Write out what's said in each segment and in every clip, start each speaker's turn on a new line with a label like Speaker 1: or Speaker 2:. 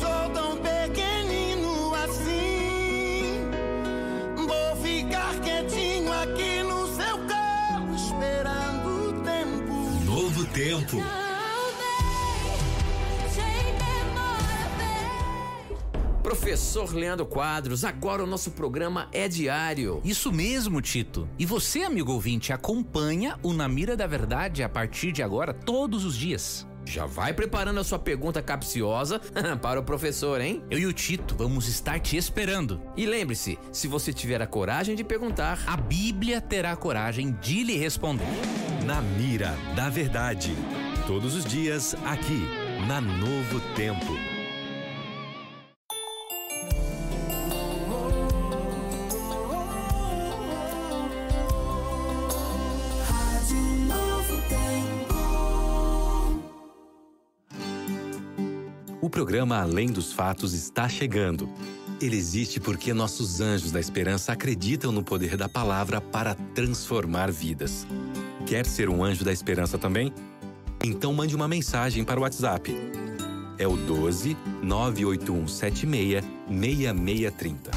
Speaker 1: sou tão pequenino assim. Vou ficar quietinho aqui no seu carro, esperando o tempo.
Speaker 2: Novo tempo.
Speaker 3: Professor Leandro Quadros, agora o nosso programa é diário.
Speaker 4: Isso mesmo, Tito. E você, amigo ouvinte, acompanha o Na Mira da Verdade a partir de agora, todos os dias.
Speaker 3: Já vai preparando a sua pergunta capciosa para o professor, hein?
Speaker 4: Eu e o Tito vamos estar te esperando.
Speaker 3: E lembre-se, se você tiver a coragem de perguntar,
Speaker 4: a Bíblia terá a coragem de lhe responder.
Speaker 2: Na Mira da Verdade. Todos os dias, aqui, na Novo Tempo. Programa Além dos Fatos está chegando. Ele existe porque nossos anjos da esperança acreditam no poder da palavra para transformar vidas. Quer ser um anjo da esperança também? Então mande uma mensagem para o WhatsApp. É o 12 98176 6630.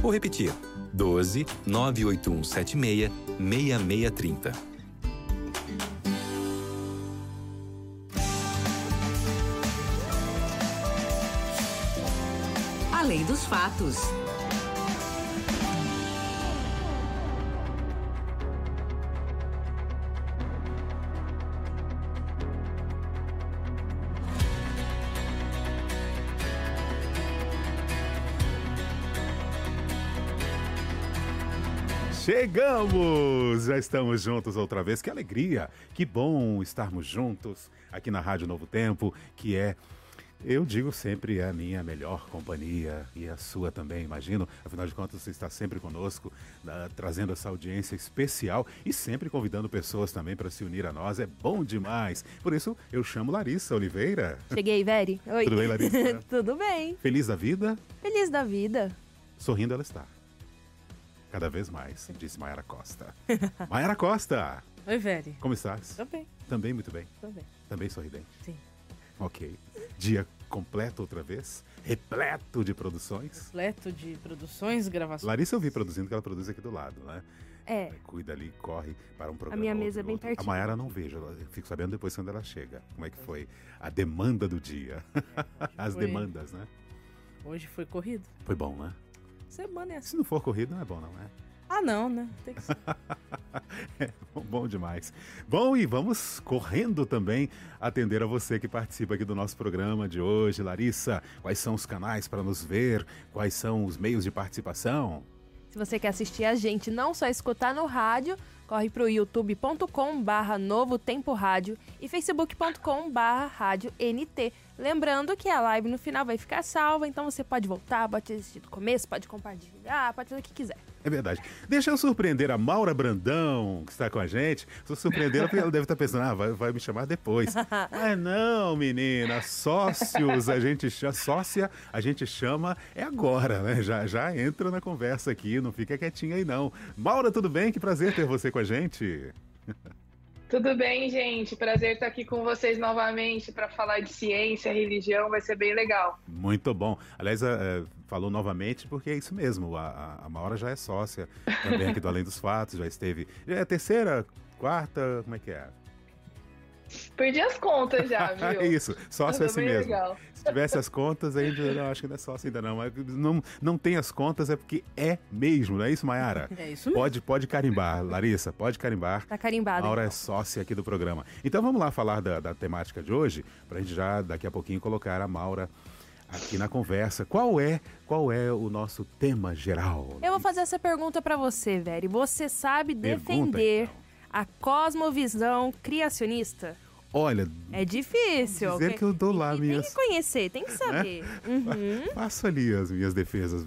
Speaker 2: Vou repetir. 12 98176 6630.
Speaker 5: Além dos fatos.
Speaker 6: Chegamos! Já estamos juntos outra vez. Que alegria! Que bom estarmos juntos aqui na Rádio Novo Tempo, que é eu digo sempre é a minha melhor companhia e a sua também, imagino. Afinal de contas, você está sempre conosco, uh, trazendo essa audiência especial e sempre convidando pessoas também para se unir a nós. É bom demais. Por isso, eu chamo Larissa Oliveira.
Speaker 7: Cheguei, Veri. Oi.
Speaker 6: Tudo bem, Larissa?
Speaker 7: Tudo bem.
Speaker 6: Feliz da vida?
Speaker 7: Feliz da vida.
Speaker 6: Sorrindo ela está. Cada vez mais, disse Mayara Costa. Mayara Costa!
Speaker 8: Oi, Veri.
Speaker 6: Como estás?
Speaker 8: Também.
Speaker 6: Também muito bem?
Speaker 8: Também.
Speaker 6: Também sorridente?
Speaker 8: Sim.
Speaker 6: Ok. Dia completo outra vez, repleto de produções.
Speaker 8: Repleto de produções, gravações.
Speaker 6: Larissa eu vi produzindo, que ela produz aqui do lado, né?
Speaker 7: É.
Speaker 6: Cuida ali, corre para um programa.
Speaker 7: A minha
Speaker 6: outro,
Speaker 7: mesa é bem pertinho.
Speaker 6: A Mayara não vejo, eu fico sabendo depois quando ela chega. Como é que foi a demanda do dia. As
Speaker 8: Foi.
Speaker 6: demandas, né?
Speaker 8: Hoje foi corrido.
Speaker 6: Foi bom, né?
Speaker 8: Semana é assim.
Speaker 6: Se não for corrido, não é bom, não é?
Speaker 8: Ah, não, né? Tem que ser.
Speaker 6: É bom demais. Bom, e vamos correndo também atender a você que participa aqui do nosso programa de hoje. Larissa, quais são os canais para nos ver? Quais são os meios de participação?
Speaker 7: Se você quer assistir a gente, não só escutar no rádio, corre pro youtube.com barra Novo Tempo Rádio e facebook.com barra Rádio NT. Lembrando que a live no final vai ficar salva, então você pode voltar, pode assistir do começo, pode compartilhar, pode fazer o que quiser.
Speaker 6: É verdade. Deixa eu surpreender a Maura Brandão, que está com a gente. Se eu surpreender, ela ela deve estar pensando, ah, vai, vai me chamar depois. Mas não, menina, sócios, a gente chama, sócia, a gente chama é agora, né? Já, já entra na conversa aqui, não fica quietinha aí não. Maura, tudo bem? Que prazer ter você com a gente.
Speaker 9: Tudo bem, gente? Prazer estar aqui com vocês novamente para falar de ciência, religião, vai ser bem legal.
Speaker 6: Muito bom. Aliás, é, falou novamente porque é isso mesmo. A, a, Maura já é sócia também aqui do Além dos Fatos, já esteve. É a terceira, quarta, como é que é?
Speaker 9: Perdi as contas já, viu?
Speaker 6: É isso, sócio é
Speaker 9: Mas
Speaker 6: assim mesmo.
Speaker 9: legal.
Speaker 6: Se tivesse as contas, ainda não, acho que não é sócio ainda não. Mas não, não tem as contas é porque é mesmo, não é isso, Mayara?
Speaker 7: É isso mesmo.
Speaker 6: Pode, pode carimbar, Larissa, pode carimbar.
Speaker 7: Tá carimbado.
Speaker 6: Maura é
Speaker 7: então.
Speaker 6: sócia aqui do programa. Então vamos lá falar da, da temática de hoje, pra gente já daqui a pouquinho colocar a Maura aqui na conversa. Qual é, qual é o nosso tema geral?
Speaker 7: Eu vou fazer essa pergunta pra você, Veri. Você sabe
Speaker 6: Pergunta,
Speaker 7: defender
Speaker 6: então.
Speaker 7: A cosmovisão criacionista?
Speaker 6: Olha,
Speaker 7: É difícil.
Speaker 6: Dizer que eu dou lá
Speaker 7: Tem
Speaker 6: minhas-
Speaker 7: que conhecer, tem que saber. Uhum.
Speaker 6: Faço ali as minhas defesas.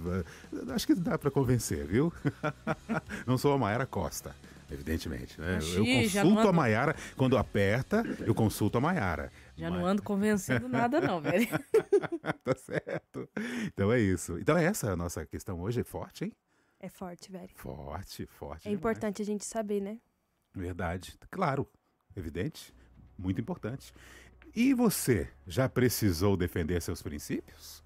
Speaker 6: Acho que dá pra convencer, viu? Não sou a Mayara Costa, evidentemente. Né? Eu consulto
Speaker 8: não
Speaker 6: a Mayara, quando aperta, eu consulto a Mayara.
Speaker 8: Já não ando convencendo nada, não, velho.
Speaker 6: tá certo. Então é isso. Então é essa a nossa questão hoje. É forte, hein?
Speaker 7: É forte, Veri.
Speaker 6: Forte, forte.
Speaker 7: É
Speaker 6: demais.
Speaker 7: importante a gente saber, né?
Speaker 6: Verdade. Claro, evidente. Muito importante. E você, já precisou defender seus princípios?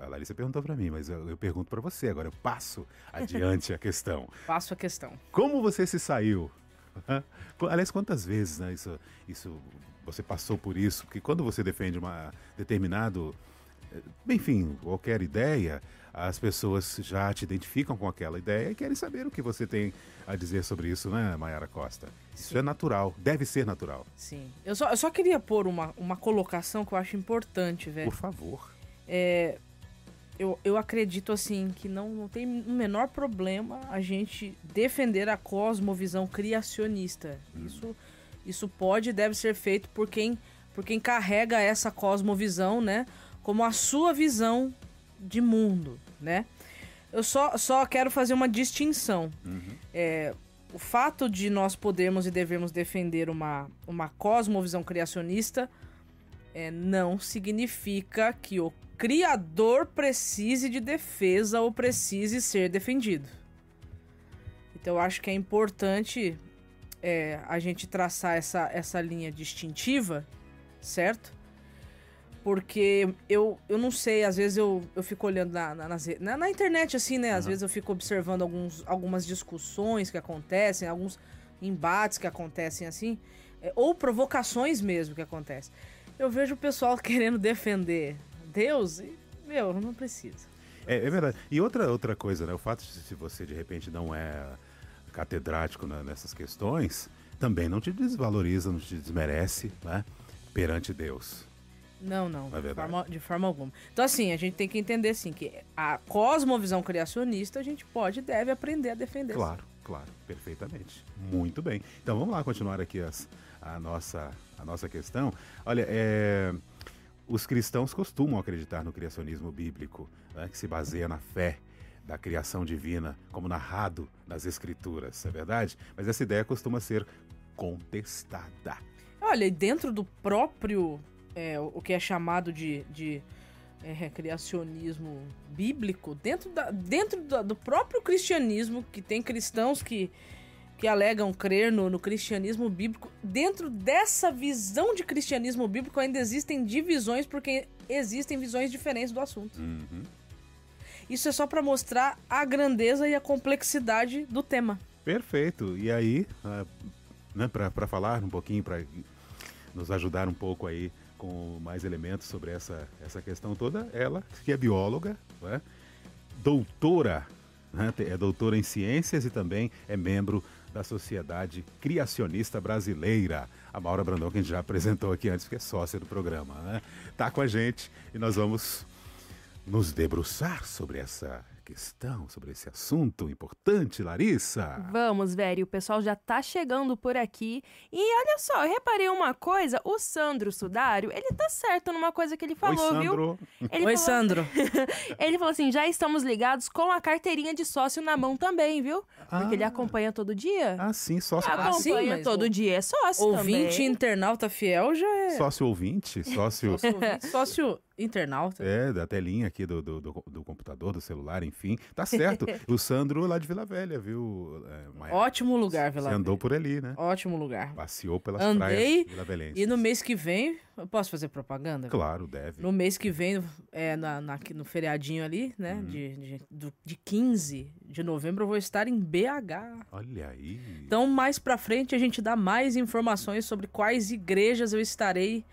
Speaker 6: A Larissa perguntou para mim, mas eu, eu pergunto para você agora. Eu passo adiante a questão.
Speaker 8: Faço a questão.
Speaker 6: Como você se saiu? Aliás, quantas vezes né, isso, isso você passou por isso? Porque quando você defende uma determinado, enfim, qualquer ideia, as pessoas já te identificam com aquela ideia e querem saber o que você tem a dizer sobre isso, né, Mayara Costa? Isso é natural, deve ser natural.
Speaker 8: Sim. Eu só, eu só queria pôr uma, uma colocação que eu acho importante, velho.
Speaker 6: Por favor.
Speaker 8: É, eu, eu acredito assim que não, não tem o menor problema a gente defender a cosmovisão criacionista. Isso, isso pode e deve ser feito por quem, por quem carrega essa cosmovisão, né? Como a sua visão de mundo, né? Eu só, só quero fazer uma distinção. É, o fato de nós podermos e devemos defender uma, uma cosmovisão criacionista é, não significa que o criador precise de defesa ou precise ser defendido. Então eu acho que é importante é, a gente traçar essa, essa linha distintiva, certo? Porque eu, eu não sei, às vezes eu, eu fico olhando na, na, na, na internet, assim, né? Às vezes eu fico observando alguns, algumas discussões que acontecem, alguns embates que acontecem assim, é, ou provocações mesmo que acontecem. Eu vejo o pessoal querendo defender Deus e, meu, não precisa.
Speaker 6: É, é verdade. E outra, outra coisa, né? O fato de se você de repente não é catedrático na- nessas questões, também não te desvaloriza, não te desmerece, né? Perante Deus.
Speaker 8: Não, não,
Speaker 6: Não é
Speaker 8: de, forma, de forma alguma. Então, assim, a gente tem que entender, assim, que a cosmovisão criacionista a gente pode e deve aprender a defender.
Speaker 6: Claro, claro, perfeitamente. Muito bem. Então vamos lá continuar aqui as- a, nossa, a nossa questão. Olha, é, os cristãos costumam acreditar no criacionismo bíblico, né, que se baseia na fé da criação divina, como narrado nas escrituras, é verdade? Mas essa ideia costuma ser contestada.
Speaker 8: Olha, e dentro do próprio, é, o que é chamado de, de é, criacionismo bíblico, dentro, da, dentro da- do próprio cristianismo, que tem cristãos que, que alegam crer no, no cristianismo bíblico, dentro dessa visão de cristianismo bíblico ainda existem divisões, porque existem visões diferentes do assunto.
Speaker 6: Uhum.
Speaker 8: Isso é só para mostrar a grandeza e a complexidade do tema.
Speaker 6: Perfeito. E aí, ah, né, para falar um pouquinho, para nos ajudar um pouco aí com mais elementos sobre essa, essa questão toda, ela, que é bióloga, né, doutora, né, é doutora em ciências e também é membro da Sociedade Criacionista Brasileira. A Maura Brandão, que a gente já apresentou aqui antes, que é sócia do programa, né? Tá com a gente e nós vamos nos debruçar sobre essa questão, sobre esse assunto importante, Larissa.
Speaker 7: Vamos, velho, o pessoal já tá chegando por aqui. E olha só, eu reparei uma coisa, o Sandro Sudário, ele tá certo numa coisa que ele falou,
Speaker 6: Oi,
Speaker 7: viu?
Speaker 6: Sandro.
Speaker 7: Ele
Speaker 8: Oi,
Speaker 7: falou-
Speaker 8: Sandro.
Speaker 7: Ele falou assim: já estamos ligados com a carteirinha de sócio na mão também, viu? Porque ele
Speaker 6: Ah.
Speaker 7: acompanha todo dia.
Speaker 6: Ah, sim, sócio,
Speaker 8: Ah, sim,
Speaker 7: acompanha
Speaker 8: mas
Speaker 7: todo dia, é sócio
Speaker 8: Ouvinte
Speaker 7: também.
Speaker 8: internauta fiel já é.
Speaker 6: sócio ouvinte, sócio
Speaker 8: Sócio, ouvinte, sócio internauta.
Speaker 6: é, da telinha aqui do, do, do- do computador, do celular, enfim. Tá certo. o Sandro lá de Vila Velha, viu, é?
Speaker 8: Ótimo lugar, Vila
Speaker 6: andou
Speaker 8: Velha.
Speaker 6: por ali, né?
Speaker 8: Ótimo lugar.
Speaker 6: Passeou pelas
Speaker 8: Andei
Speaker 6: praias Vila Velhenses.
Speaker 8: E no mês que vem, eu posso fazer propaganda?
Speaker 6: Claro, deve.
Speaker 8: No mês que vem, é, na, na- no feriadinho ali, né?
Speaker 6: Uhum.
Speaker 8: De, de, de 15 de novembro, eu vou estar em BH.
Speaker 6: Olha aí.
Speaker 8: Então, mais pra frente, a gente dá mais informações sobre quais igrejas eu estarei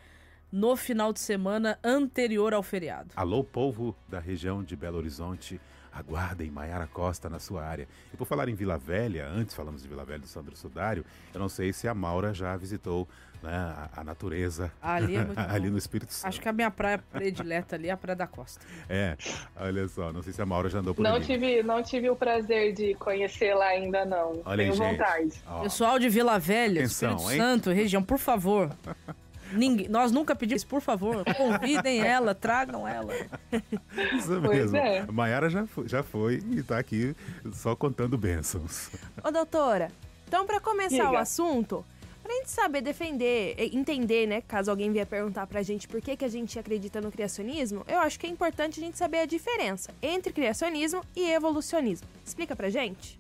Speaker 8: no final de semana anterior ao feriado.
Speaker 6: Alô, povo da região de Belo Horizonte, aguardem Maiara Costa na sua área. E por falar em Vila Velha, antes falamos de Vila Velha do Sandro Sudário, eu não sei se a Maura já visitou né, a, a natureza
Speaker 8: Ali é muito
Speaker 6: ali no Espírito Santo.
Speaker 8: Acho que a minha praia predileta ali é a Praia da Costa.
Speaker 6: É, olha só, não sei se a Maura já andou por
Speaker 9: Não
Speaker 6: ali.
Speaker 9: tive, não tive o prazer de conhecê-la ainda, não.
Speaker 6: Olha aí,
Speaker 9: Tenho
Speaker 6: gente.
Speaker 9: vontade.
Speaker 6: Ó,
Speaker 8: Pessoal de Vila Velha,
Speaker 6: Atenção,
Speaker 8: Espírito
Speaker 6: hein?
Speaker 8: Santo, região, por favor. Ninguém, nós nunca pedimos, por favor, convidem ela, tragam ela.
Speaker 6: isso
Speaker 9: Pois
Speaker 6: mesmo.
Speaker 9: é.
Speaker 6: A Maiara já, foi- já foi e tá aqui só contando bênçãos.
Speaker 7: Ô, doutora, então pra começar
Speaker 9: Diga.
Speaker 7: o assunto, pra gente saber defender, e entender, né, caso alguém vier perguntar pra gente por que, que a gente acredita no criacionismo, eu acho que é importante a gente saber a diferença entre criacionismo e evolucionismo. Explica pra gente.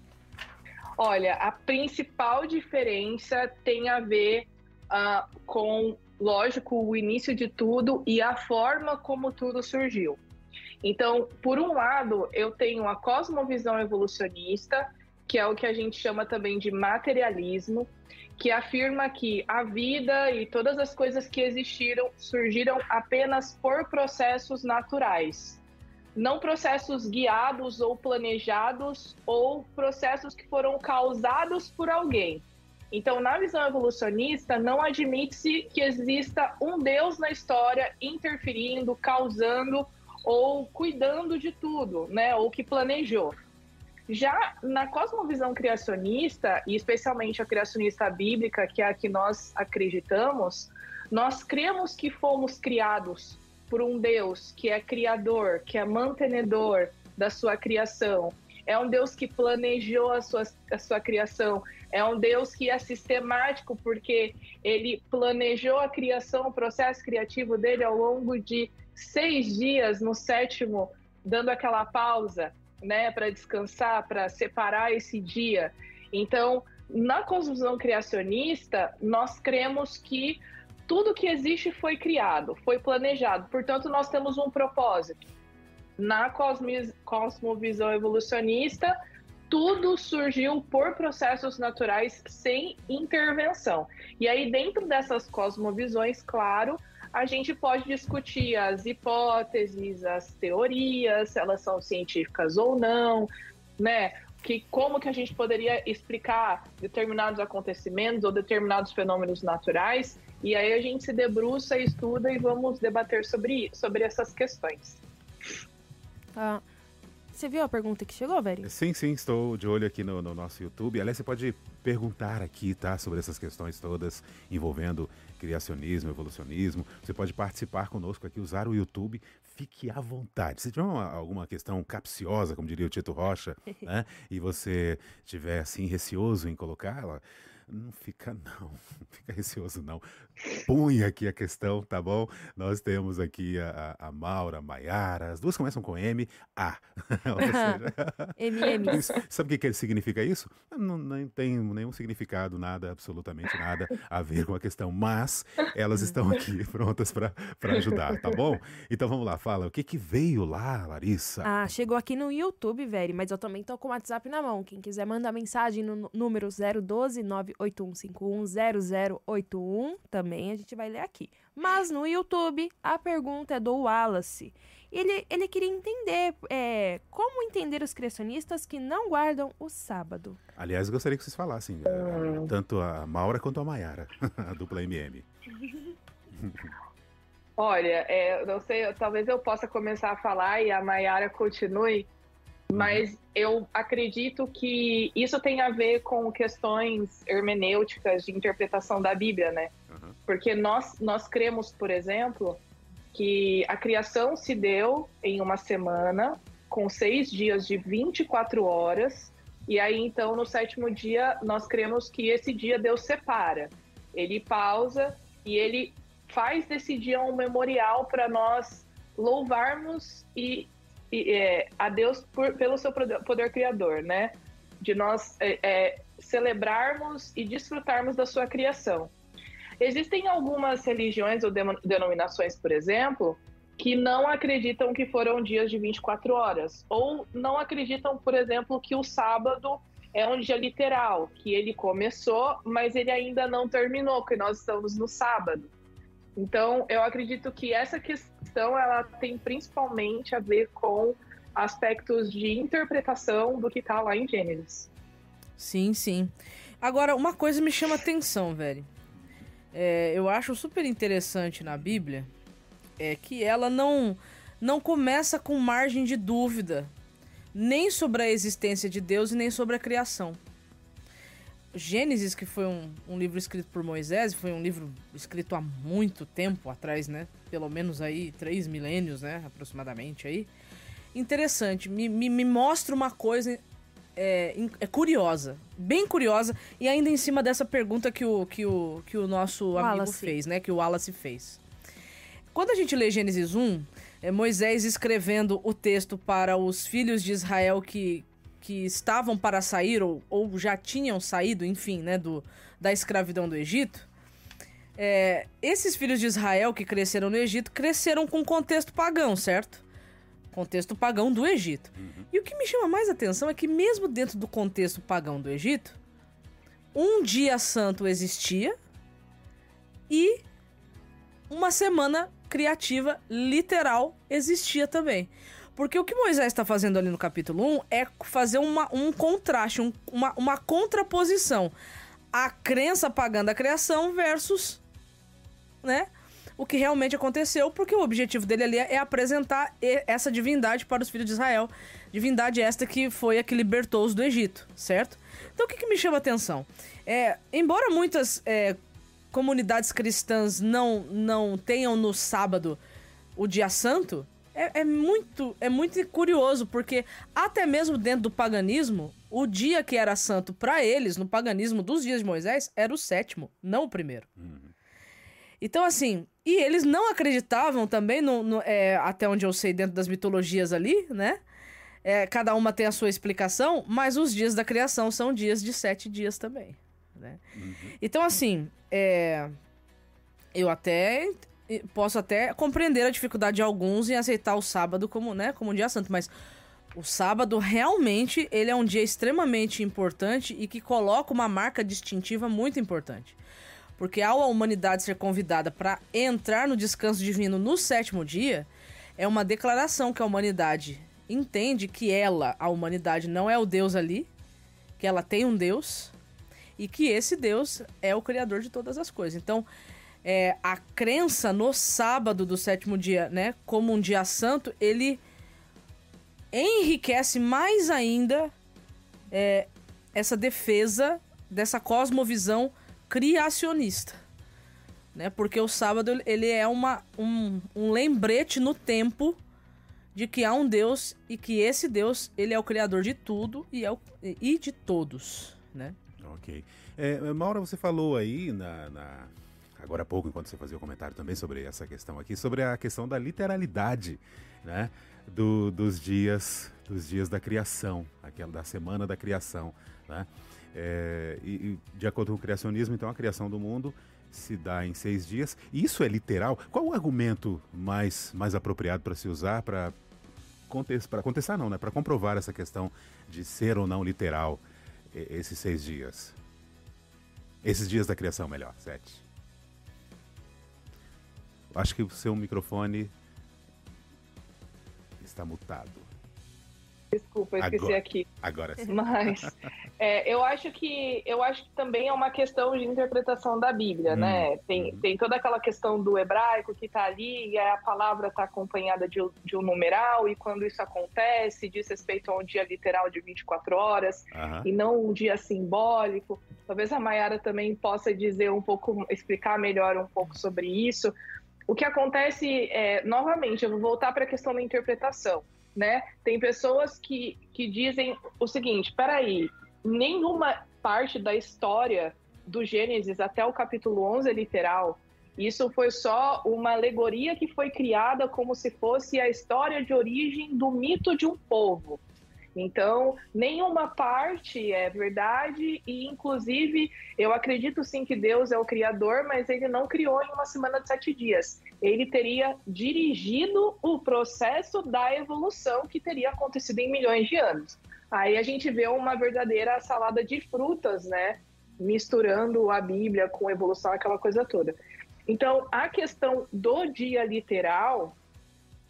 Speaker 9: Olha, a principal diferença tem a ver ah, com lógico, o início de tudo e a forma como tudo surgiu. Então, por um lado, eu tenho a cosmovisão evolucionista, que é o que a gente chama também de materialismo, que afirma que a vida e todas as coisas que existiram surgiram apenas por processos naturais, não processos guiados ou planejados ou processos que foram causados por alguém. Então, na visão evolucionista, não admite-se que exista um Deus na história interferindo, causando ou cuidando de tudo, né? Ou que planejou. Já na cosmovisão criacionista, e especialmente a criacionista bíblica, que é a que nós acreditamos, nós cremos que fomos criados por um Deus que é criador, que é mantenedor da sua criação. É um Deus que planejou a sua, a sua criação. É um Deus que é sistemático, porque ele planejou a criação, o processo criativo dele ao longo de seis dias, no sétimo, dando aquela pausa né, para descansar, para separar esse dia. Então, na construção criacionista, nós cremos que tudo que existe foi criado, foi planejado. Portanto, nós temos um propósito. Na cosmovisão evolucionista, tudo surgiu por processos naturais sem intervenção. E aí, dentro dessas cosmovisões, claro, a gente pode discutir as hipóteses, as teorias, se elas são científicas ou não, né? Que como que a gente poderia explicar determinados acontecimentos ou determinados fenômenos naturais? E aí a gente se debruça, estuda e vamos debater sobre, sobre essas questões.
Speaker 7: Ah, você viu a pergunta que chegou, velho?
Speaker 6: Sim, sim, estou de olho aqui no, no, nosso YouTube. Aliás, você pode perguntar aqui, tá? Sobre essas questões todas envolvendo criacionismo, evolucionismo. Você pode participar conosco aqui, usar o YouTube. Fique à vontade. Se tiver uma, alguma questão capciosa, como diria o Tito Rocha, né? E você tiver assim receoso em colocá-la, não fica não, não fica receoso não. Põe aqui a questão, tá bom? Nós temos aqui a, a Maura, a Maiara, as duas começam com M, A.
Speaker 7: MM.
Speaker 6: Sabe o que, que significa isso? Não, não tem nenhum significado, nada, absolutamente nada a ver com a questão, mas elas estão aqui prontas para ajudar, tá bom? Então vamos lá, fala, o que que veio lá, Larissa?
Speaker 7: Ah, chegou aqui no YouTube, velho, mas eu também tô com o WhatsApp na mão. Quem quiser mandar mensagem no número 012 981510081 também a gente vai ler aqui. Mas no YouTube, a pergunta é do Wallace. Ele, ele queria entender é, como entender os criacionistas que não guardam o sábado.
Speaker 6: Aliás, eu gostaria que vocês falassem, uh, tanto a Maura quanto a Maiara, a dupla MM.
Speaker 9: Olha, é, não sei, talvez eu possa começar a falar e a Maiara continue, mas eu acredito que isso tem a ver com questões hermenêuticas de interpretação da Bíblia, né? Uhum. Porque nós, nós cremos, por exemplo, que a criação se deu em uma semana, com seis dias de 24 horas, e aí então no sétimo dia nós cremos que esse dia Deus separa. Ele pausa e ele faz desse dia um memorial para nós louvarmos e é, a Deus por, pelo seu poder criador, né? De nós é, é, celebrarmos e desfrutarmos da sua criação. Existem algumas religiões ou denominações, por exemplo, que não acreditam que foram dias de 24 horas, ou não acreditam, por exemplo, que o sábado é um dia literal, que ele começou, mas ele ainda não terminou, que nós estamos no sábado. Então, eu acredito que essa questão ela tem principalmente a ver com aspectos de interpretação do que está lá em Gênesis.
Speaker 8: Sim, sim. Agora, uma coisa me chama atenção, velho. É, eu acho super interessante na Bíblia é que ela não não começa com margem de dúvida nem sobre a existência de Deus e nem sobre a criação. Gênesis, que foi um, um, livro escrito por Moisés, foi um livro escrito há muito tempo atrás, né? Pelo menos aí três milênios, né? Aproximadamente aí. Interessante, me, me, me mostra uma coisa é, é, curiosa, bem curiosa, e ainda em cima dessa pergunta que o, que o, que o nosso amigo Wallace. fez, né? Que o Wallace fez. Quando a gente lê Gênesis 1, é Moisés escrevendo o texto para os filhos de Israel que, que estavam para sair ou, ou já tinham saído, enfim, né, do, da escravidão do Egito, é, esses filhos de Israel que cresceram no Egito cresceram com contexto pagão, certo? Contexto pagão do Egito. E o que me chama mais atenção é que, mesmo dentro do contexto pagão do Egito, um dia santo existia e uma semana criativa literal existia também. Porque o que Moisés está fazendo ali no capítulo 1 é fazer uma, um contraste, um- uma, uma contraposição. A crença pagã da criação versus né? O que realmente aconteceu, porque o objetivo dele ali é apresentar essa divindade para os filhos de Israel. Divindade esta que foi a que libertou-os do Egito, certo? Então o que, que me chama a atenção? É, embora muitas é, comunidades cristãs não, não tenham no sábado o dia santo, é, é muito, é muito curioso, porque até mesmo dentro do paganismo, o dia que era santo para eles, no paganismo dos dias de Moisés, era o sétimo, não o primeiro. Então, assim, e eles não acreditavam também, no, no- é, até onde eu sei, dentro das mitologias ali, né? É, cada uma tem a sua explicação, mas os dias da criação são dias de sete dias também, né? Então, assim, é, eu até posso até compreender a dificuldade de alguns em aceitar o sábado como, né, como um dia santo, mas o sábado realmente ele é um dia extremamente importante e que coloca uma marca distintiva muito importante. Porque ao a humanidade ser convidada para entrar no descanso divino no sétimo dia, é uma declaração que a humanidade entende que ela, a humanidade, não é o Deus ali, que ela tem um Deus e que esse Deus é o Criador de todas as coisas. Então, é, a crença no sábado do sétimo dia, né, como um dia santo, ele enriquece mais ainda é, essa defesa dessa cosmovisão criacionista. Né? Porque o sábado ele é uma, um, um lembrete no tempo de que há um Deus e que esse Deus ele é o criador de tudo e, é o, e de todos. Né?
Speaker 6: Ok. É, Maura, você falou aí, na, na- agora há pouco, enquanto você fazia o comentário também sobre essa questão aqui, sobre a questão da literalidade, né? do- dos dias dos dias da criação, aquela da semana da criação, né? É, e, e de acordo com o criacionismo, então a criação do mundo se dá em seis dias. E isso é literal? Qual o argumento mais, mais apropriado para se usar para para contestar não, né? Para comprovar essa questão de ser ou não literal esses seis dias? Esses dias da criação, melhor, sete. Acho que o seu microfone está mutado.
Speaker 9: Desculpa, eu esqueci
Speaker 6: Agora.
Speaker 9: aqui.
Speaker 6: Agora sim.
Speaker 9: Mas é, eu acho que eu acho que também é uma questão de interpretação da Bíblia,
Speaker 6: Hum,
Speaker 9: né? Tem,
Speaker 6: uhum.
Speaker 9: tem toda aquela questão do hebraico que está ali e a palavra está acompanhada de, um- de um numeral e quando isso acontece diz respeito a um dia literal de 24 horas
Speaker 6: Aham.
Speaker 9: e não um dia simbólico. Talvez a Mayara também possa dizer um pouco, explicar melhor um pouco sobre isso. O que acontece é, novamente, eu vou voltar para a questão da interpretação, né? Tem pessoas que, que dizem o seguinte: peraí, nenhuma parte da história do Gênesis até o capítulo 11 é literal. Isso foi só uma alegoria que foi criada como se fosse a história de origem do mito de um povo. Então, nenhuma parte é verdade e, inclusive, eu acredito sim que Deus é o criador, mas ele não criou em uma semana de sete dias. Ele teria dirigido o processo da evolução que teria acontecido em milhões de anos. Aí a gente vê uma verdadeira salada de frutas, né? Misturando a Bíblia com a evolução, aquela coisa toda. Então, a questão do dia literal,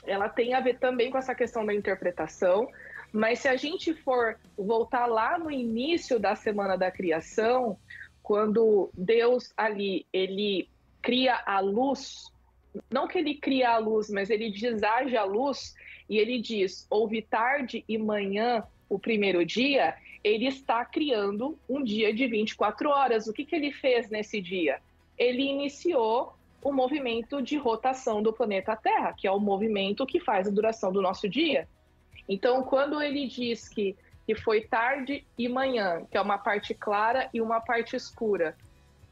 Speaker 9: ela tem a ver também com essa questão da interpretação, mas se a gente for voltar lá no início da semana da criação, quando Deus ali ele cria a luz, não que ele cria a luz, mas ele desage a luz e ele diz: houve tarde e manhã o primeiro dia, ele está criando um dia de 24 horas. O que, que ele fez nesse dia? Ele iniciou o movimento de rotação do planeta Terra, que é o movimento que faz a duração do nosso dia. Então, quando ele diz que, que foi tarde e manhã, que é uma parte clara e uma parte escura,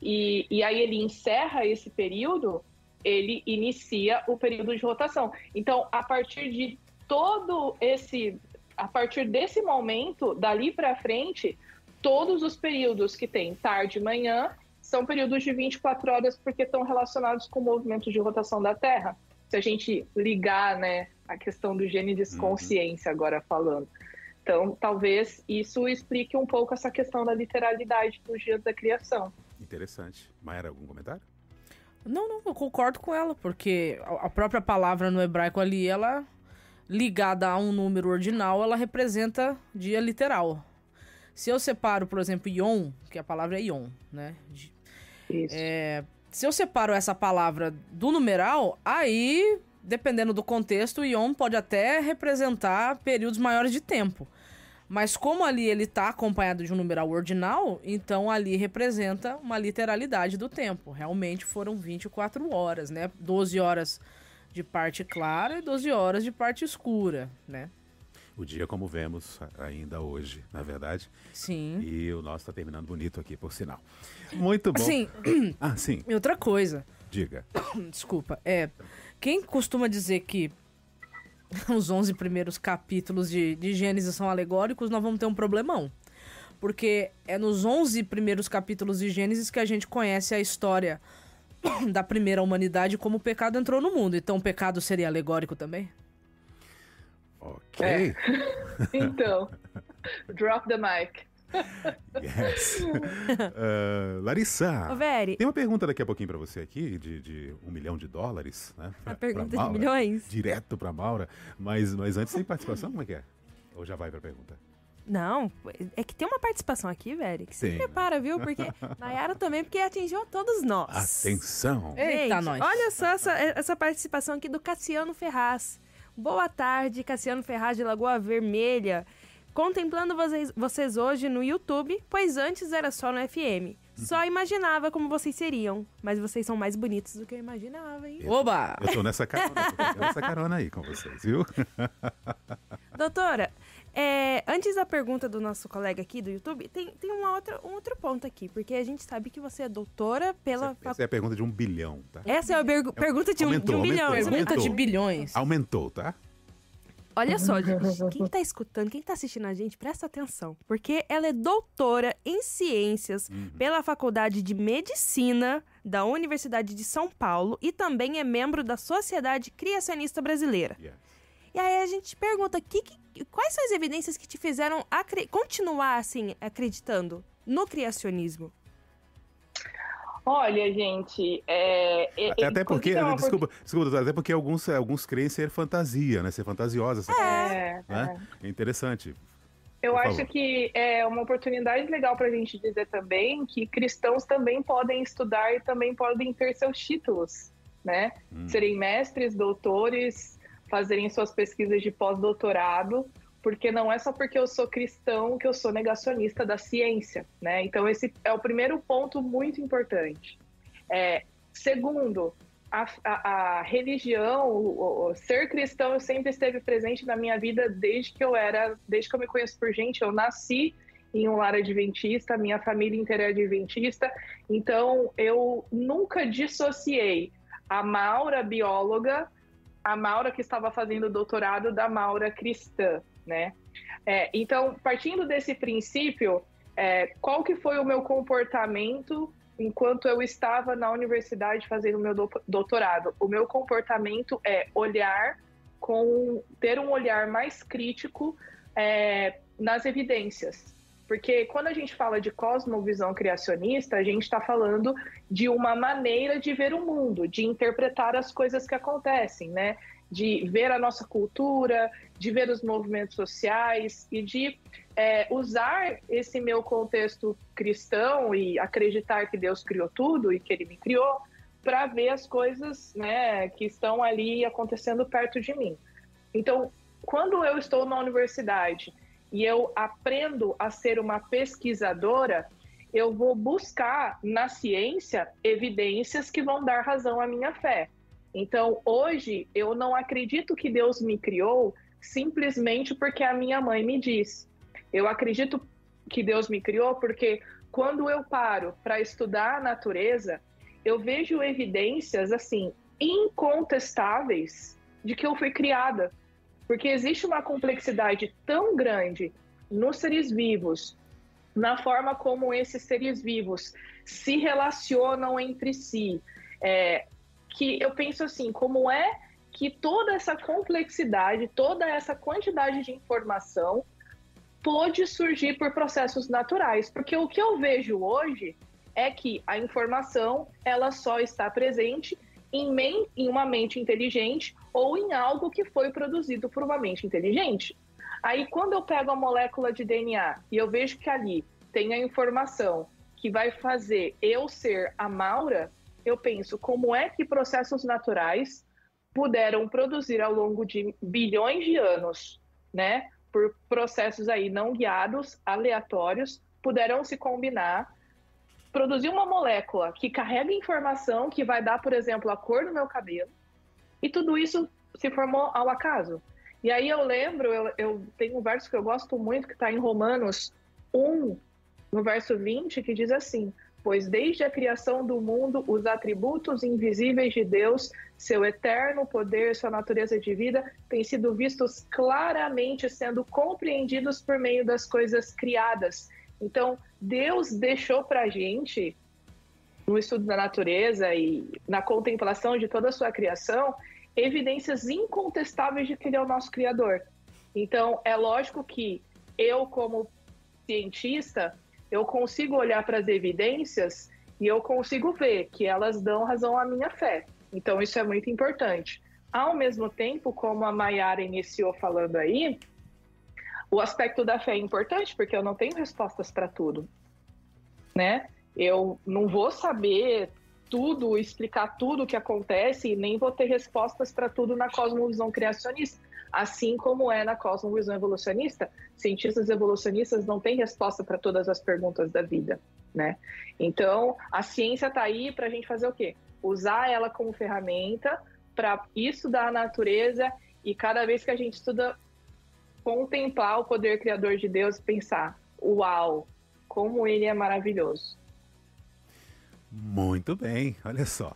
Speaker 9: e, e aí ele encerra esse período, ele inicia o período de rotação. Então, a partir de todo esse. A partir desse momento, dali para frente, todos os períodos que tem tarde e manhã são períodos de 24 horas porque estão relacionados com o movimento de rotação da Terra. Se a gente ligar, né, a questão do Gênesis
Speaker 6: Uhum.
Speaker 9: consciência agora falando. Então, talvez isso explique um pouco essa questão da literalidade dos dias da criação.
Speaker 6: Interessante. Maera, algum comentário?
Speaker 8: Não, não, eu concordo com ela, porque a a própria palavra no hebraico ali, ela ligada a um número ordinal, ela representa dia literal. Se eu separo, por exemplo, Yom, que a palavra é Yom, né? De-
Speaker 9: Isso.
Speaker 8: é, se eu separo essa palavra do numeral, aí, dependendo do contexto, o Yom pode até representar períodos maiores de tempo. Mas como ali ele está acompanhado de um numeral ordinal, então ali representa uma literalidade do tempo. Realmente foram 24 horas, né? 12 horas de parte clara e 12 horas de parte escura, né?
Speaker 6: O dia como vemos ainda hoje, na verdade.
Speaker 8: Sim.
Speaker 6: E o nosso tá terminando bonito aqui, por sinal. Muito bom.
Speaker 8: Sim,
Speaker 6: Ah, sim.
Speaker 8: e outra coisa,
Speaker 6: Diga.
Speaker 8: desculpa, é. Quem costuma dizer que os 11 primeiros capítulos de, de Gênesis são alegóricos, nós vamos ter um problemão. Porque é nos 11 primeiros capítulos de Gênesis que a gente conhece a história da primeira humanidade como o pecado entrou no mundo. Então o pecado seria alegórico também?
Speaker 6: Ok.
Speaker 9: É. Então, drop the mic.
Speaker 6: Yes. Ah, Larissa.
Speaker 7: Ô, Veri,
Speaker 6: Tem uma pergunta daqui a pouquinho pra você aqui, de, de um milhão de dólares, né? Pra-
Speaker 7: a pergunta
Speaker 6: pra
Speaker 7: de
Speaker 6: Maura.
Speaker 7: milhões?
Speaker 6: Direto pra Maura. Mas, mas antes tem participação, como é que é? Ou já vai pra pergunta?
Speaker 7: Não, é que tem uma participação aqui, velho, que se
Speaker 6: né?
Speaker 7: prepara, viu? Porque Nayara também, porque atingiu a todos nós.
Speaker 6: Atenção!
Speaker 8: Eita,
Speaker 7: Gente,
Speaker 8: nós.
Speaker 7: olha só essa, essa participação aqui do Cassiano Ferraz. Boa tarde, Cassiano Ferraz de Lagoa Vermelha. Contemplando vocês, vocês hoje no YouTube, pois antes era só no FM. Só imaginava como vocês seriam, mas vocês são mais bonitos do que eu imaginava, hein?
Speaker 8: Oba!
Speaker 6: Eu tô nessa carona, tô pegando essa carona aí com vocês, viu?
Speaker 7: Doutora, é, antes da pergunta do nosso colega aqui do YouTube, tem, tem uma outra, um outro ponto aqui, porque a gente sabe que você é doutora pela
Speaker 6: Essa, essa é a pergunta de um bilhão, tá?
Speaker 7: Essa é a pergu- pergunta de um, de
Speaker 6: Aumentou,
Speaker 7: um bilhão.
Speaker 6: aumentou,
Speaker 8: Pergunta
Speaker 7: mesmo.
Speaker 8: de
Speaker 6: aumentou.
Speaker 8: bilhões.
Speaker 6: Aumentou, tá?
Speaker 7: Olha só, gente. Quem tá escutando, quem tá assistindo a gente, presta atenção. Porque ela é doutora em ciências pela Faculdade de Medicina da Universidade de São Paulo e também é membro da Sociedade Criacionista Brasileira.
Speaker 6: Yes.
Speaker 7: E aí a gente pergunta, que, que- quais são as evidências que te fizeram continuar, assim, acreditando no criacionismo?
Speaker 9: Olha, gente, é, é-
Speaker 6: Até, até porque,
Speaker 9: é uma
Speaker 6: desculpa, desculpa, até porque alguns, alguns creem ser fantasia, né? Ser fantasiosa. essa coisa,
Speaker 9: É,
Speaker 6: né? é interessante.
Speaker 9: Eu
Speaker 6: Por
Speaker 9: acho
Speaker 6: favor.
Speaker 9: que é uma oportunidade legal para a gente dizer também que cristãos também podem estudar e também podem ter seus títulos, né?
Speaker 6: Hum.
Speaker 9: Serem mestres, doutores, fazerem suas pesquisas de pós-doutorado, porque não é só porque eu sou cristão que eu sou negacionista da ciência, né? Então esse é o primeiro ponto muito importante. É, segundo, a, a- a religião, o, o- ser cristão sempre esteve presente na minha vida desde que eu era, desde que eu me conheço por gente. Eu nasci em um lar adventista, minha família inteira é adventista, então eu nunca dissociei a Maura bióloga, a Maura que estava fazendo doutorado da Maura cristã, né? É, então, partindo desse princípio, é, qual que foi o meu comportamento enquanto eu estava na universidade fazendo o meu do- doutorado? O meu comportamento é olhar com ter um olhar mais crítico é, nas evidências. Porque quando a gente fala de cosmovisão criacionista, a gente está falando de uma maneira de ver o mundo, de interpretar as coisas que acontecem, né? De ver a nossa cultura, de ver os movimentos sociais e de é, usar esse meu contexto cristão e acreditar que Deus criou tudo e que Ele me criou para ver as coisas, né, que estão ali acontecendo perto de mim. Então, quando eu estou na universidade e eu aprendo a ser uma pesquisadora, eu vou buscar na ciência evidências que vão dar razão à minha fé. Então, hoje, eu não acredito que Deus me criou simplesmente porque a minha mãe me diz. Eu acredito que Deus me criou porque quando eu paro para estudar a natureza, eu vejo evidências assim incontestáveis de que eu fui criada. Porque existe uma complexidade tão grande nos seres vivos, na forma como esses seres vivos se relacionam entre si. É, que eu penso assim, como é que toda essa complexidade, toda essa quantidade de informação pôde surgir por processos naturais? Porque o que eu vejo hoje é que a informação ela só está presente em, men em uma mente inteligente ou em algo que foi produzido por uma mente inteligente. Aí, quando eu pego a molécula de DNA e eu vejo que ali tem a informação que vai fazer eu ser a Maura, eu penso como é que processos naturais puderam produzir ao longo de bilhões de anos, né, por processos aí não guiados, aleatórios, puderam se combinar, produzir uma molécula que carrega informação que vai dar, por exemplo, a cor do meu cabelo, e tudo isso se formou ao acaso. E aí eu lembro, eu, eu tenho um verso que eu gosto muito, que está em Romanos 1, no verso 20, que diz assim: Pois desde a criação do mundo, os atributos invisíveis de Deus, seu eterno poder, sua natureza de vida, têm sido vistos claramente, sendo compreendidos por meio das coisas criadas. Então, Deus deixou para a gente, no estudo da natureza e na contemplação de toda a sua criação, evidências incontestáveis de que ele é o nosso Criador. Então, é lógico que eu, como cientista, eu consigo olhar para as evidências e eu consigo ver que elas dão razão à minha fé. Então, isso é muito importante. Ao mesmo tempo, como a Mayara iniciou falando aí, o aspecto da fé é importante porque eu não tenho respostas para tudo, né? Eu não vou saber tudo, explicar tudo o que acontece e nem vou ter respostas para tudo na cosmovisão criacionista. Assim como é na cosmovisão evolucionista, cientistas evolucionistas não têm resposta para todas as perguntas da vida, né? Então, a ciência está aí para a gente fazer o quê? Usar ela como ferramenta para estudar a natureza e cada vez que a gente estuda, contemplar o poder criador de Deus e pensar, uau, como ele é maravilhoso.
Speaker 6: Muito bem, olha só.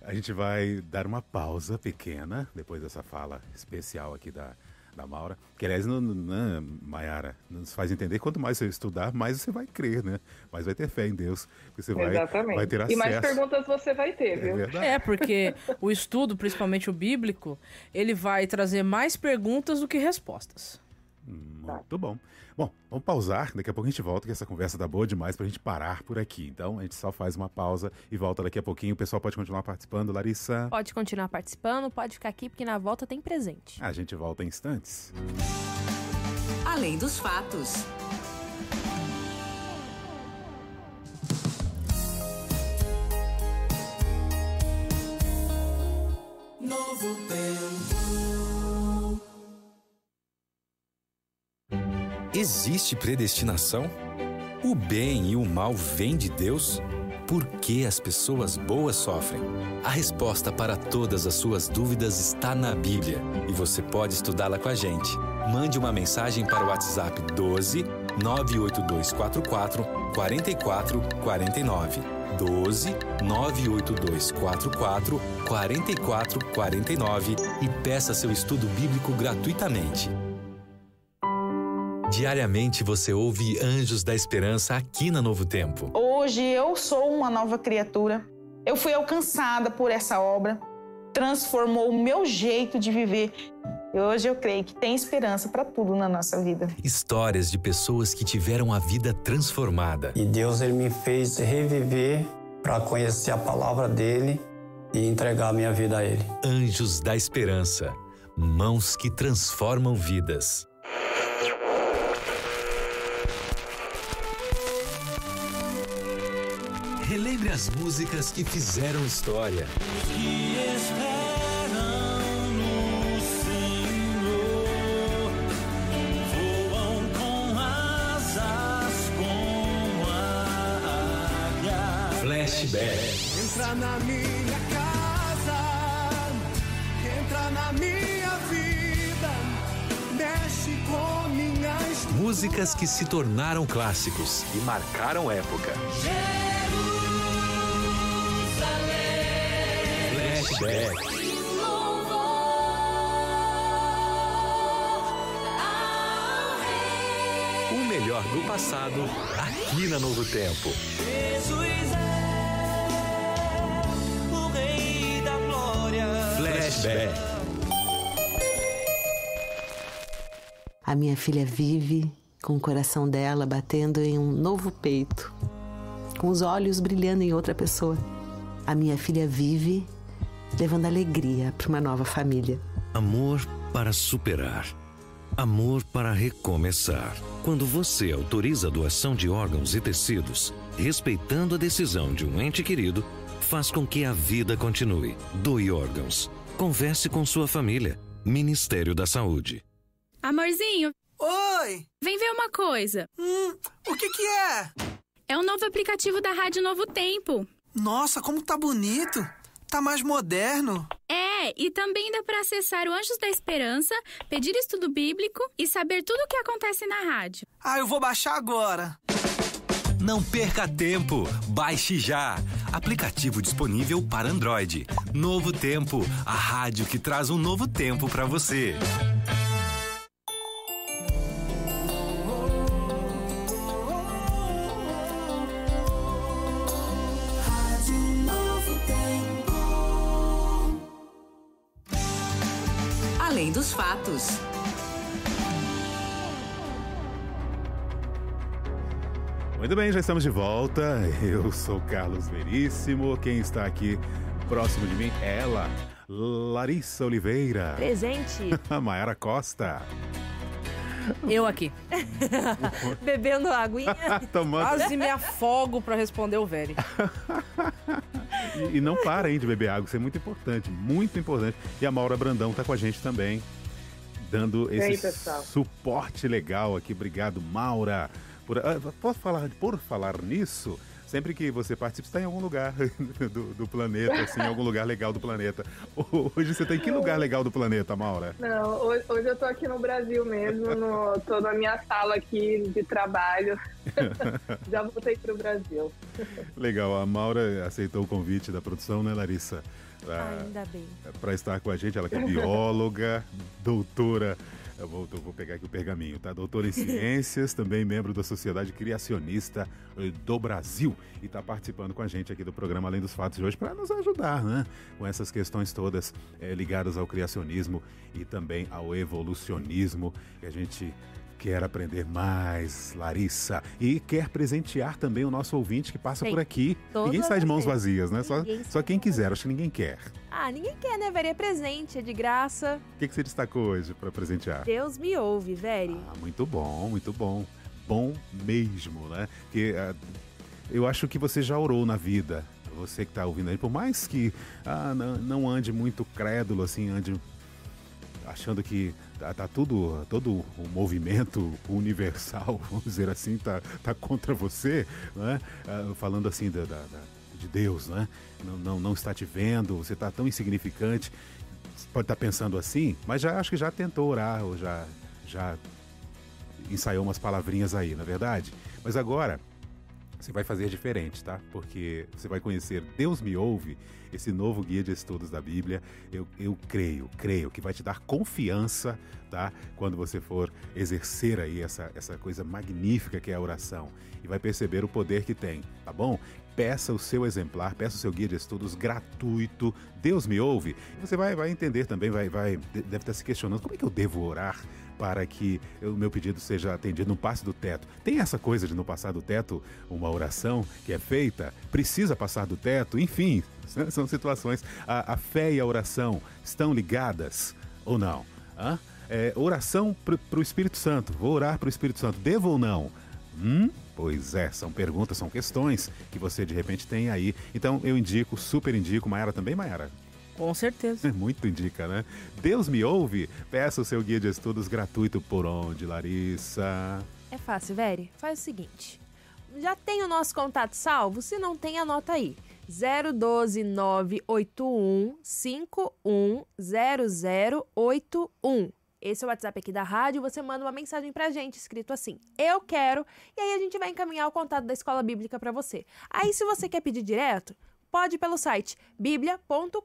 Speaker 6: A gente vai dar uma pausa pequena depois dessa fala especial aqui da, da Maura. Que, aliás, não, não, Mayara, nos faz entender quanto mais você estudar, mais você vai crer, né? Mais vai ter fé em Deus. Você vai,
Speaker 9: Exatamente.
Speaker 6: vai ter acesso.
Speaker 9: E mais perguntas você vai ter, viu?
Speaker 6: É,
Speaker 8: é, porque o estudo, principalmente o bíblico, ele vai trazer mais perguntas do que respostas.
Speaker 6: Muito bom. Bom, vamos pausar. Daqui a pouco a gente volta, que essa conversa tá boa demais pra gente parar por aqui. Então, a gente só faz uma pausa e volta daqui a pouquinho. O pessoal pode continuar participando. Larissa?
Speaker 7: Pode continuar participando, pode ficar aqui, porque na volta tem presente.
Speaker 6: A gente volta em instantes.
Speaker 5: Além dos fatos.
Speaker 1: Novo tempo.
Speaker 2: Existe predestinação? O bem e o mal vêm de Deus? Por que as pessoas boas sofrem? A resposta para todas as suas dúvidas está na Bíblia e você pode estudá-la com a gente. Mande uma mensagem para o WhatsApp 12 98244 4449. 12 98244 4449 e peça seu estudo bíblico gratuitamente. Diariamente você ouve Anjos da Esperança aqui na Novo Tempo.
Speaker 10: Hoje eu sou uma nova criatura. Eu fui alcançada por essa obra, transformou o meu jeito de viver. E hoje eu creio que tem esperança para tudo na nossa vida.
Speaker 2: Histórias de pessoas que tiveram a vida transformada.
Speaker 11: E Deus ele me fez reviver para conhecer a palavra dele e entregar a minha vida a ele.
Speaker 2: Anjos da Esperança. Mãos que transformam vidas. Relembre as músicas que fizeram história.
Speaker 1: Que esperam no Senhor voam com asas como águia.
Speaker 2: Flashback.
Speaker 1: Entra na minha casa, entra na minha vida, mexe com minhas
Speaker 2: Músicas que se tornaram clássicos e marcaram época. O melhor do passado, aqui na Novo Tempo.
Speaker 1: Jesus é
Speaker 12: o Rei da Glória. Flashback.
Speaker 13: A minha filha vive com o coração dela batendo em um novo peito, com os olhos brilhando em outra pessoa. A minha filha vive levando alegria para uma nova família.
Speaker 14: Amor para superar. Amor para recomeçar. Quando você autoriza a doação de órgãos e tecidos, respeitando a decisão de um ente querido, faz com que a vida continue. Doe órgãos. Converse com sua família. Ministério da Saúde.
Speaker 15: Amorzinho.
Speaker 16: Oi.
Speaker 15: Vem ver uma coisa.
Speaker 16: Hum, o que que é?
Speaker 15: É o novo aplicativo da Rádio Novo Tempo.
Speaker 16: Nossa, como tá bonito. Tá mais moderno.
Speaker 15: É, e também dá para acessar o Anjos da Esperança, pedir estudo bíblico e saber tudo o que acontece na rádio.
Speaker 16: Ah, eu vou baixar agora.
Speaker 12: Não perca tempo. Baixe já. Aplicativo disponível para Android. Novo Tempo, a rádio que traz um novo tempo para você.
Speaker 5: Dos fatos.
Speaker 6: Muito bem, já estamos de volta. Eu sou Carlos Veríssimo. Quem está aqui próximo de mim é ela, Larissa Oliveira.
Speaker 7: Presente.
Speaker 6: A Mayara Costa.
Speaker 8: Eu aqui.
Speaker 7: Bebendo aguinha.
Speaker 6: Tomando.
Speaker 8: Quase me afogo pra responder o Veri.
Speaker 6: E, e não para hein, de beber água, isso é muito importante, muito importante. E a Maura Brandão está com a gente também, dando
Speaker 9: aí,
Speaker 6: esse suporte legal aqui. Obrigado, Maura. Por, ah, posso falar, por falar nisso, sempre que você participa, você está em algum lugar do, do planeta, assim, em algum lugar legal do planeta. Hoje você está em que lugar legal do planeta, Maura?
Speaker 9: Não, hoje, hoje eu tô aqui no Brasil mesmo, no, tô na minha sala aqui de trabalho. Já voltei pro Brasil.
Speaker 6: Legal, a Maura aceitou o convite da produção, né, Larissa?
Speaker 7: Ainda bem.
Speaker 6: Para estar com a gente, ela que é bióloga, doutora. Eu vou, eu vou pegar aqui o pergaminho, tá? Doutora em ciências, também membro da Sociedade Criacionista eh, do Brasil. E está participando com a gente aqui do programa Além dos Fatos de hoje para nos ajudar, né? Com essas questões todas eh, ligadas ao criacionismo e também ao evolucionismo. Que a gente quer aprender mais, Larissa. E quer presentear também o nosso ouvinte que passa
Speaker 7: Sim.
Speaker 6: por aqui.
Speaker 7: Todas
Speaker 6: ninguém sai de mãos
Speaker 7: vezes.
Speaker 6: vazias, né? Só, só quem quiser, acho que ninguém quer.
Speaker 7: Ah, ninguém quer, né, Veri? É presente, é de graça.
Speaker 6: O que, que você destacou hoje para presentear?
Speaker 7: Deus me ouve, Veri.
Speaker 6: Ah, muito bom, muito bom. Bom mesmo, né? Que ah, eu acho que você já orou na vida. Você que está ouvindo aí, por mais que ah, não, não ande muito crédulo, assim, ande achando que tá, tá tudo, todo o movimento universal, vamos dizer assim, tá, tá contra você, né? Ah, falando assim da, da- de Deus, né? Não, não, não está te vendo, você está tão insignificante. Você pode estar pensando assim, mas já acho que já tentou orar, ou já, já ensaiou umas palavrinhas aí, na é verdade? Mas agora, você vai fazer diferente, tá? Porque você vai conhecer Deus Me Ouve, esse novo guia de estudos da Bíblia. Eu, eu creio, creio que vai te dar confiança, tá? Quando você for exercer aí essa, essa coisa magnífica que é a oração. E vai perceber o poder que tem, tá bom? Peça o seu exemplar, peça o seu guia de estudos gratuito. Deus me ouve. Você vai, vai entender também, vai, vai, deve estar se questionando como é que eu devo orar para que o meu pedido seja atendido, não passe do teto. Tem essa coisa de não passar do teto uma oração que é feita, precisa passar do teto, enfim, são- situações. A, a fé e a oração estão ligadas ou não? Hã? É, oração para o Espírito Santo, vou orar para o Espírito Santo, devo ou não? Hum? Pois é, são perguntas, são questões que você de repente tem aí. Então eu indico, super indico, Mayara também, Mayara?
Speaker 8: Com certeza.
Speaker 6: Muito indica, né? Deus me ouve? Peça o seu guia de estudos gratuito por onde, Larissa?
Speaker 7: É fácil, Veri. Faz o seguinte. Já tem o nosso contato salvo? Se não tem, anota aí. 012 981 510081. Esse é o WhatsApp aqui da rádio. Você manda uma mensagem pra gente escrito assim: Eu quero. E aí a gente vai encaminhar o contato da escola bíblica pra você. Aí, se você quer pedir direto, pode ir pelo site biblia.com.br.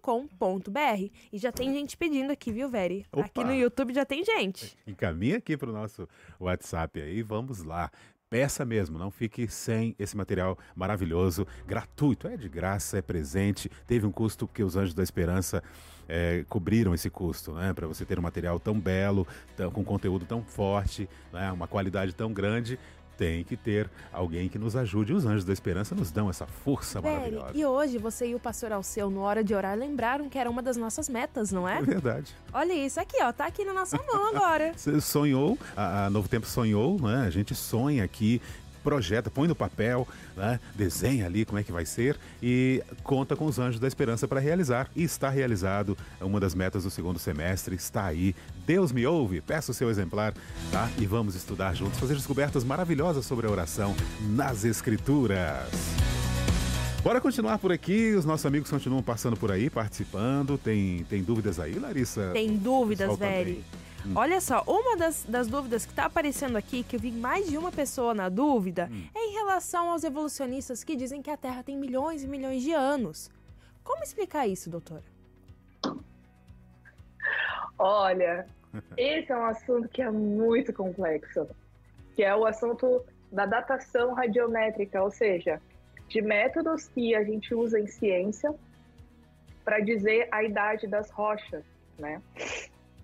Speaker 7: E já tem gente pedindo aqui, viu, Veri? Aqui
Speaker 6: Opa.
Speaker 7: no YouTube já tem gente.
Speaker 6: Encaminha aqui para o nosso WhatsApp aí, vamos lá. Peça mesmo, não fique sem esse material maravilhoso, gratuito, é de graça, é presente. Teve um custo porque os Anjos da Esperança é, cobriram esse custo, né? Para você ter um material tão belo, tão, com conteúdo tão forte, né? uma qualidade tão grande tem que ter alguém que nos ajude. Os Anjos da Esperança nos dão essa força
Speaker 7: Velho,
Speaker 6: maravilhosa.
Speaker 7: e hoje você e o pastor Alceu, no Hora de Orar, lembraram que era uma das nossas metas, não é?
Speaker 6: É verdade.
Speaker 7: Olha isso aqui, ó, tá aqui na nossa mão agora.
Speaker 6: Você sonhou, a, a Novo Tempo sonhou, né? A gente sonha aqui projeta, põe no papel, né? desenha ali como é que vai ser e conta com os anjos da esperança para realizar. E está realizado uma das metas do segundo semestre, está aí. Deus me ouve, peça o seu exemplar, tá? E vamos estudar juntos, fazer descobertas maravilhosas sobre a oração nas Escrituras. Bora continuar por aqui, os nossos amigos continuam passando por aí, participando. Tem, tem dúvidas aí, Larissa?
Speaker 7: Tem dúvidas, velho.
Speaker 6: Hum.
Speaker 7: Olha só, uma das, das dúvidas que tá aparecendo aqui, que eu vi mais de uma pessoa na dúvida,
Speaker 6: Hum.
Speaker 7: é em relação aos evolucionistas que dizem que a Terra tem milhões e milhões de anos. Como explicar isso, doutora?
Speaker 9: Olha, esse é um assunto que é muito complexo, que é o assunto da datação radiométrica, ou seja, de métodos que a gente usa em ciência para dizer a idade das rochas, né?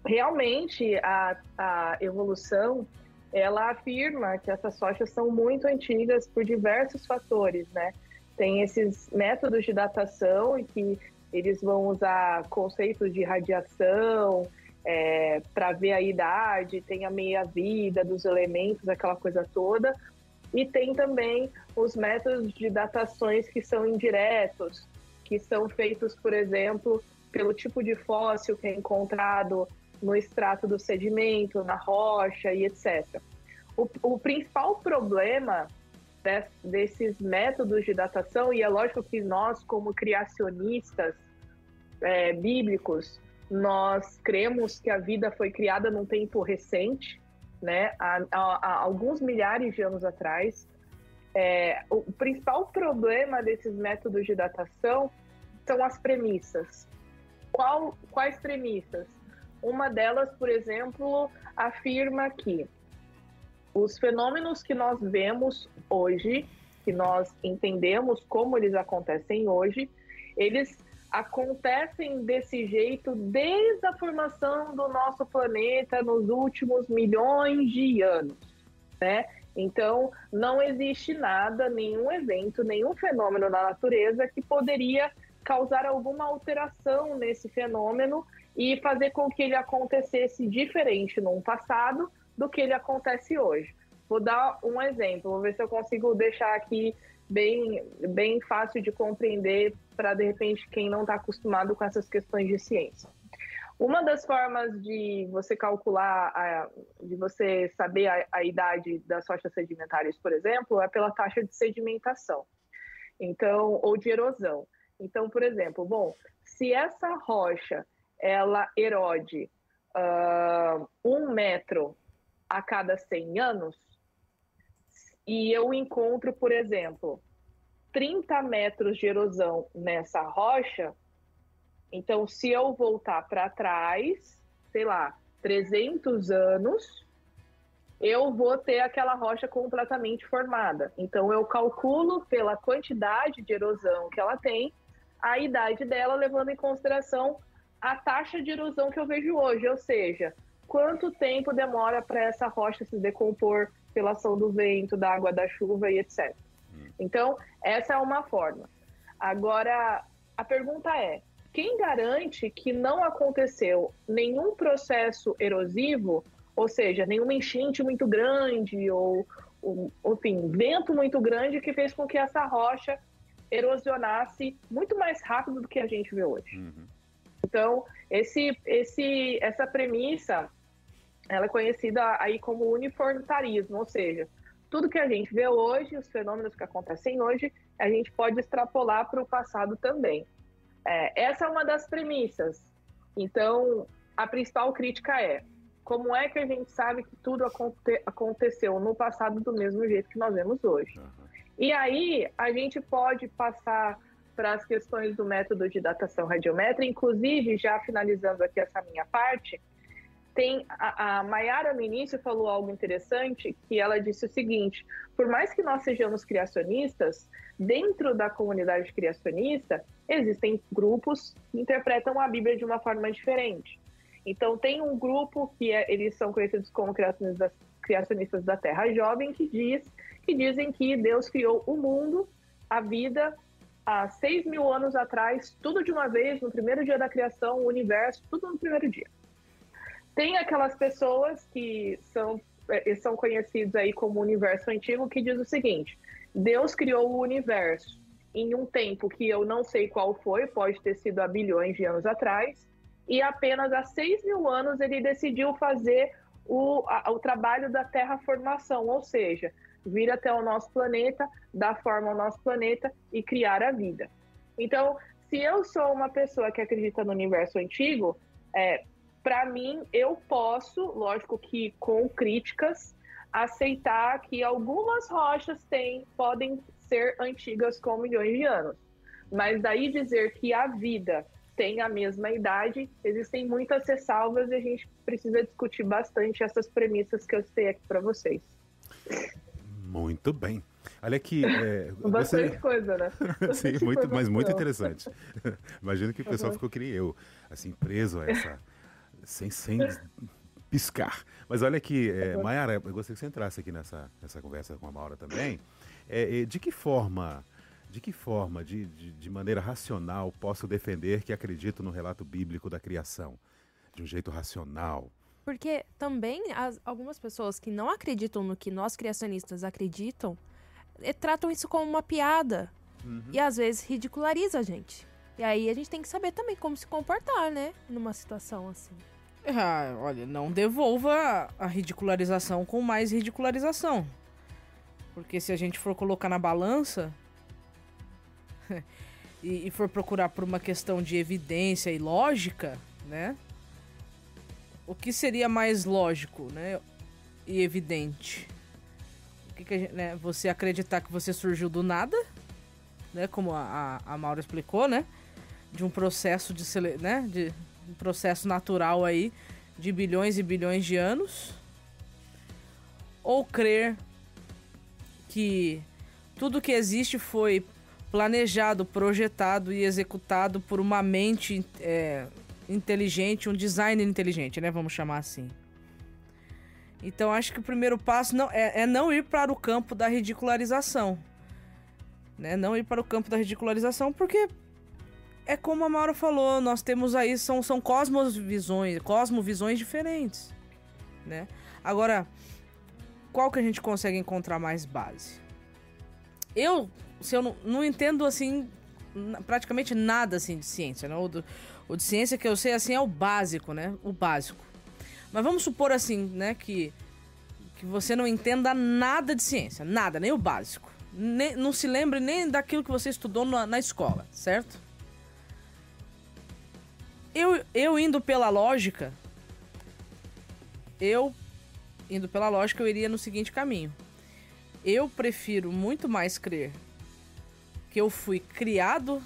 Speaker 9: Realmente, a, a evolução, ela afirma que essas rochas são muito antigas por diversos fatores, né? Tem esses métodos de datação em que eles vão usar conceitos de radiação para ver a idade, tem a meia-vida dos elementos, aquela coisa toda. E tem também os métodos de datações que são indiretos, que são feitos, por exemplo, pelo tipo de fóssil que é encontrado no extrato do sedimento, na rocha e etc. O, o principal problema des- desses métodos de datação, e é lógico que nós, como criacionistas é, bíblicos, nós cremos que a vida foi criada num tempo recente, né, há, há- há alguns milhares de anos atrás. É, o principal problema desses métodos de datação são as premissas. Qual- quais premissas? Uma delas, por exemplo, afirma que os fenômenos que nós vemos hoje, que nós entendemos como eles acontecem hoje, eles acontecem desse jeito desde a formação do nosso planeta nos últimos milhões de anos, né? Então, não existe nada, nenhum evento, nenhum fenômeno na natureza que poderia causar alguma alteração nesse fenômeno e fazer com que ele acontecesse diferente no passado do que ele acontece hoje. Vou dar um exemplo, vou ver se eu consigo deixar aqui bem, bem fácil de compreender para, de repente, quem não está acostumado com essas questões de ciência. Uma das formas de você calcular, a- de você saber a, a idade das rochas sedimentares, por exemplo, é pela taxa de sedimentação. Então, ou de erosão. Então, por exemplo, bom, se essa rocha ela erode ah, um metro a cada 100 anos, e eu encontro, por exemplo, 30 metros de erosão nessa rocha, então se eu voltar para trás, sei lá, 300 anos, eu vou ter aquela rocha completamente formada. Então eu calculo pela quantidade de erosão que ela tem, a idade dela, levando em consideração a taxa de erosão que eu vejo hoje, ou seja, quanto tempo demora para essa rocha se decompor pela ação do vento, da água, da chuva e etc. Então, essa é uma forma. Agora, a pergunta é: quem garante que não aconteceu nenhum processo erosivo, ou seja, nenhuma enchente muito grande ou, ou, enfim, vento muito grande que fez com que essa rocha erosionasse muito mais rápido do que a gente vê hoje? Então, esse, esse, essa premissa, ela é conhecida aí como uniformitarismo, ou seja, tudo que a gente vê hoje, os fenômenos que acontecem hoje, a gente pode extrapolar para o passado também. É, essa é uma das premissas. Então, a principal crítica é como é que a gente sabe que tudo aconte- aconteceu no passado do mesmo jeito que nós vemos hoje? E aí, a gente pode passar para as questões do método de datação radiométrica, inclusive, já finalizando aqui essa minha parte, tem a, a Mayara no início falou algo interessante, que ela disse o seguinte: por mais que nós sejamos criacionistas, dentro da comunidade criacionista existem grupos que interpretam a Bíblia de uma forma diferente. Então tem um grupo que é, eles são conhecidos como criacionistas, criacionistas da Terra Jovem que diz que dizem que Deus criou o mundo, a vida há seis mil anos atrás, tudo de uma vez, no primeiro dia da criação, o universo, tudo no primeiro dia. Tem aquelas pessoas que são, eh, são conhecidos aí como universo antigo, que diz o seguinte: Deus criou o universo em um tempo que eu não sei qual foi, pode ter sido há bilhões de anos atrás, e apenas há seis mil anos ele decidiu fazer o, a, o trabalho da terraformação, ou seja, vir até o nosso planeta, dar forma ao nosso planeta e criar a vida. Então, se eu sou uma pessoa que acredita no universo antigo, é, para mim, eu posso, lógico que com críticas, aceitar que algumas rochas têm, podem ser antigas com milhões de anos. Mas daí dizer que a vida tem a mesma idade, existem muitas ressalvas e a gente precisa discutir bastante essas premissas que eu citei aqui para vocês.
Speaker 6: Muito bem. Olha aqui. É,
Speaker 9: Bastante
Speaker 6: você...
Speaker 9: coisa, né?
Speaker 6: Sim, muito, mas muito interessante. Imagino que o pessoal
Speaker 9: Uhum.
Speaker 6: ficou que nem eu, assim, preso a essa. sem, sem piscar. Mas olha aqui, é. Mayara, eu gostaria que você entrasse aqui nessa, nessa conversa com a Maura também. É, é, de que forma. De que forma, de, de, de maneira racional, posso defender que acredito no relato bíblico da criação? De um jeito racional.
Speaker 7: Porque também as- algumas pessoas que não acreditam no que nós criacionistas acreditam eh, tratam isso como uma piada. E às vezes ridiculariza a gente. E aí a gente tem que saber também como se comportar, né? Numa situação assim.
Speaker 8: Ah, olha, não devolva a ridicularização com mais ridicularização. Porque se a gente for colocar na balança e, e for procurar por uma questão de evidência e lógica, né? O que seria mais lógico, né? E evidente? O que que gente, né? Você acreditar que você surgiu do nada, né? Como a, a, a Maura explicou, né? De um processo de, sele- né? de um processo natural aí de bilhões e bilhões de anos, ou crer que tudo que existe foi planejado, projetado e executado por uma mente é, inteligente, um designer inteligente, né? Vamos chamar assim. Então acho que o primeiro passo não, é, é não ir para o campo da ridicularização. Né? Não ir para o campo da ridicularização, porque é como a Maura falou, nós temos aí, são, são cosmovisões, cosmovisões diferentes, né? Agora, qual que a gente consegue encontrar mais base? Eu, se eu não, não entendo, assim, praticamente nada, assim, de ciência, né? O, do- o de ciência que eu sei, assim, é o básico, né? O básico. Mas vamos supor, assim, né, que, que você não entenda nada de ciência, nada, nem o básico. Nem, não se lembre nem daquilo que você estudou na, na escola, certo? Eu, eu indo pela lógica, eu indo pela lógica, eu iria no seguinte caminho. Eu prefiro muito mais crer que eu fui criado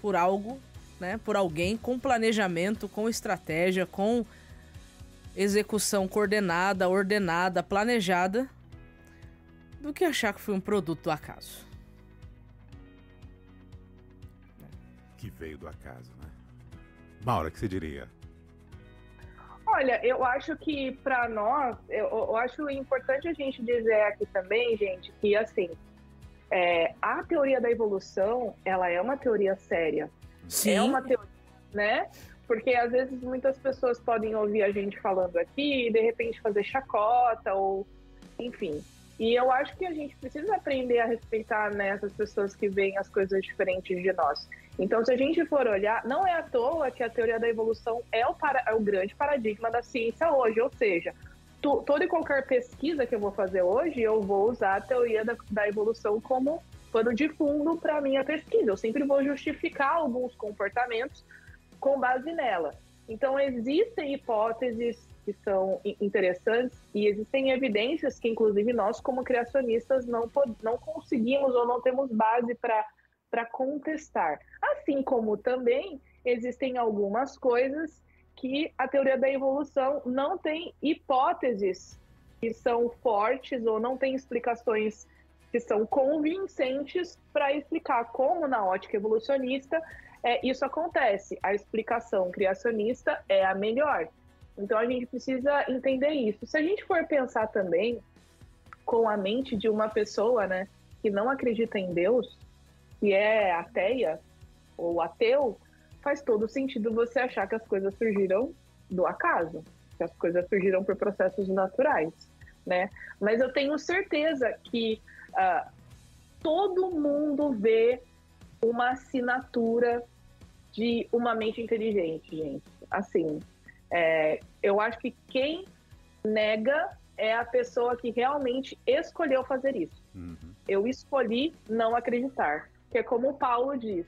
Speaker 8: por algo, né, por alguém com planejamento, com estratégia, com execução coordenada, ordenada, planejada, do que achar que foi um produto do acaso.
Speaker 6: Que veio do acaso, né? Maura, o que você diria?
Speaker 9: Olha, eu acho que para nós, eu, eu acho importante a gente dizer aqui também, gente, que assim, é, a teoria da evolução, ela é uma teoria séria.
Speaker 8: Sim.
Speaker 9: É uma teoria, né? Porque às vezes muitas pessoas podem ouvir a gente falando aqui e de repente fazer chacota ou, enfim. E eu acho que a gente precisa aprender a respeitar né, essas pessoas que veem as coisas diferentes de nós. Então, se a gente for olhar, não é à toa que a teoria da evolução é o, para, é o grande paradigma da ciência hoje. Ou seja, tu, toda e qualquer pesquisa que eu vou fazer hoje, eu vou usar a teoria da, da evolução como pano de fundo para minha pesquisa. Eu sempre vou justificar alguns comportamentos com base nela. Então, existem hipóteses que são interessantes e existem evidências que, inclusive, nós, como criacionistas, não, não conseguimos ou não temos base para contestar. Assim como também existem algumas coisas que a teoria da evolução não tem hipóteses que são fortes ou não tem explicações que são convincentes para explicar como, na ótica evolucionista, é, isso acontece. A explicação criacionista é a melhor. Então a gente precisa entender isso. Se a gente for pensar também com a mente de uma pessoa, né, que não acredita em Deus, que é ateia ou ateu, faz todo sentido você achar que as coisas surgiram do acaso, que as coisas surgiram por processos naturais, né? Mas eu tenho certeza que uh, todo mundo vê uma assinatura de uma mente inteligente, gente. Assim, é, eu acho que quem nega é a pessoa que realmente escolheu fazer isso. Uhum. Eu escolhi não acreditar. Que é como o Paulo diz,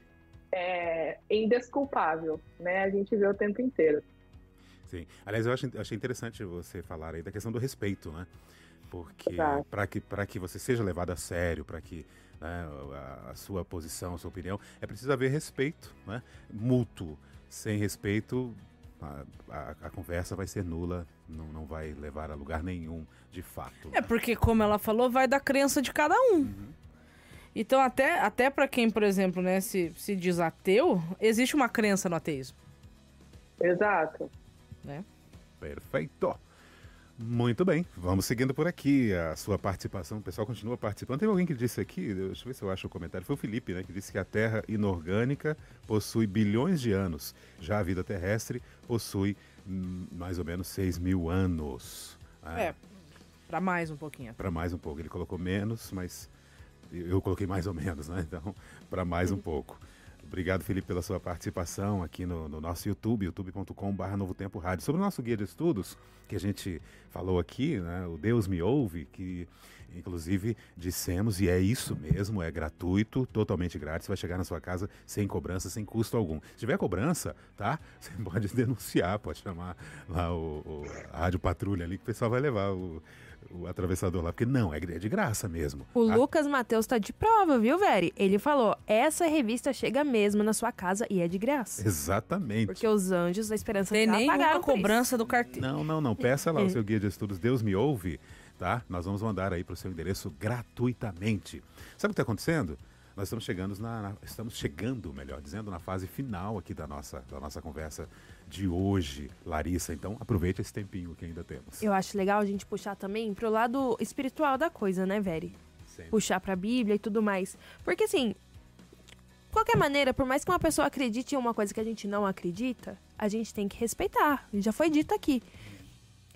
Speaker 9: é indesculpável, né? A gente vê o tempo inteiro.
Speaker 6: Sim. Aliás, eu achei, achei interessante você falar aí da questão do respeito, né? Porque para que, que você seja levado a sério, para que né, a, a, sua posição, a sua opinião, é preciso haver respeito, né? Mútuo. Sem respeito, a, a, a, conversa vai ser nula, não, não vai levar a lugar nenhum, de fato.
Speaker 8: É porque, como ela falou, vai da crença de cada um. Uhum. Então, até, até para quem, por exemplo, né, se, se diz ateu, existe uma crença no ateísmo.
Speaker 9: Exato.
Speaker 8: Né?
Speaker 6: Perfeito. Muito bem, vamos seguindo por aqui a sua participação. O pessoal continua participando. Tem alguém que disse aqui, deixa eu ver se eu acho o comentário, foi o Felipe, né? Que disse que a Terra inorgânica possui bilhões de anos. Já a vida terrestre possui hum, mais ou menos 6 mil anos.
Speaker 8: É, é para mais um pouquinho.
Speaker 6: Para mais um pouco. Ele colocou menos, mas eu coloquei mais ou menos, né? Então, para mais um pouco. Obrigado, Felipe, pela sua participação aqui no, no nosso YouTube, youtube.com.br Novo Tempo Rádio. Sobre o nosso guia de estudos, que a gente falou aqui, né, o Deus Me Ouve, que inclusive dissemos, e é isso mesmo, é gratuito, totalmente grátis, vai chegar na sua casa sem cobrança, sem custo algum. Se tiver cobrança, tá? Você pode denunciar, pode chamar lá o, o a Rádio Patrulha ali, que o pessoal vai levar o o atravessador lá, porque não, é de graça mesmo.
Speaker 7: O a... Lucas Matheus tá de prova, viu, Veri? Ele falou: essa revista chega mesmo na sua casa e é de graça.
Speaker 6: Exatamente.
Speaker 7: Porque os anjos da esperança
Speaker 8: Tem nem a cobrança do carteiro.
Speaker 6: Não, não, não. Peça lá o seu guia de estudos Deus Me Ouve, tá? Nós vamos mandar aí para o seu endereço gratuitamente. Sabe o que está acontecendo? Nós estamos chegando na, na, estamos chegando, melhor dizendo, na fase final aqui da nossa, da nossa conversa de hoje, Larissa. Então, aproveite esse tempinho que ainda temos.
Speaker 7: Eu acho legal a gente puxar também pro lado espiritual da coisa, né, Veri? Sempre. Puxar pra Bíblia e tudo mais. Porque, assim, qualquer maneira, por mais que uma pessoa acredite em uma coisa que a gente não acredita, a gente tem que respeitar. Já foi dito aqui.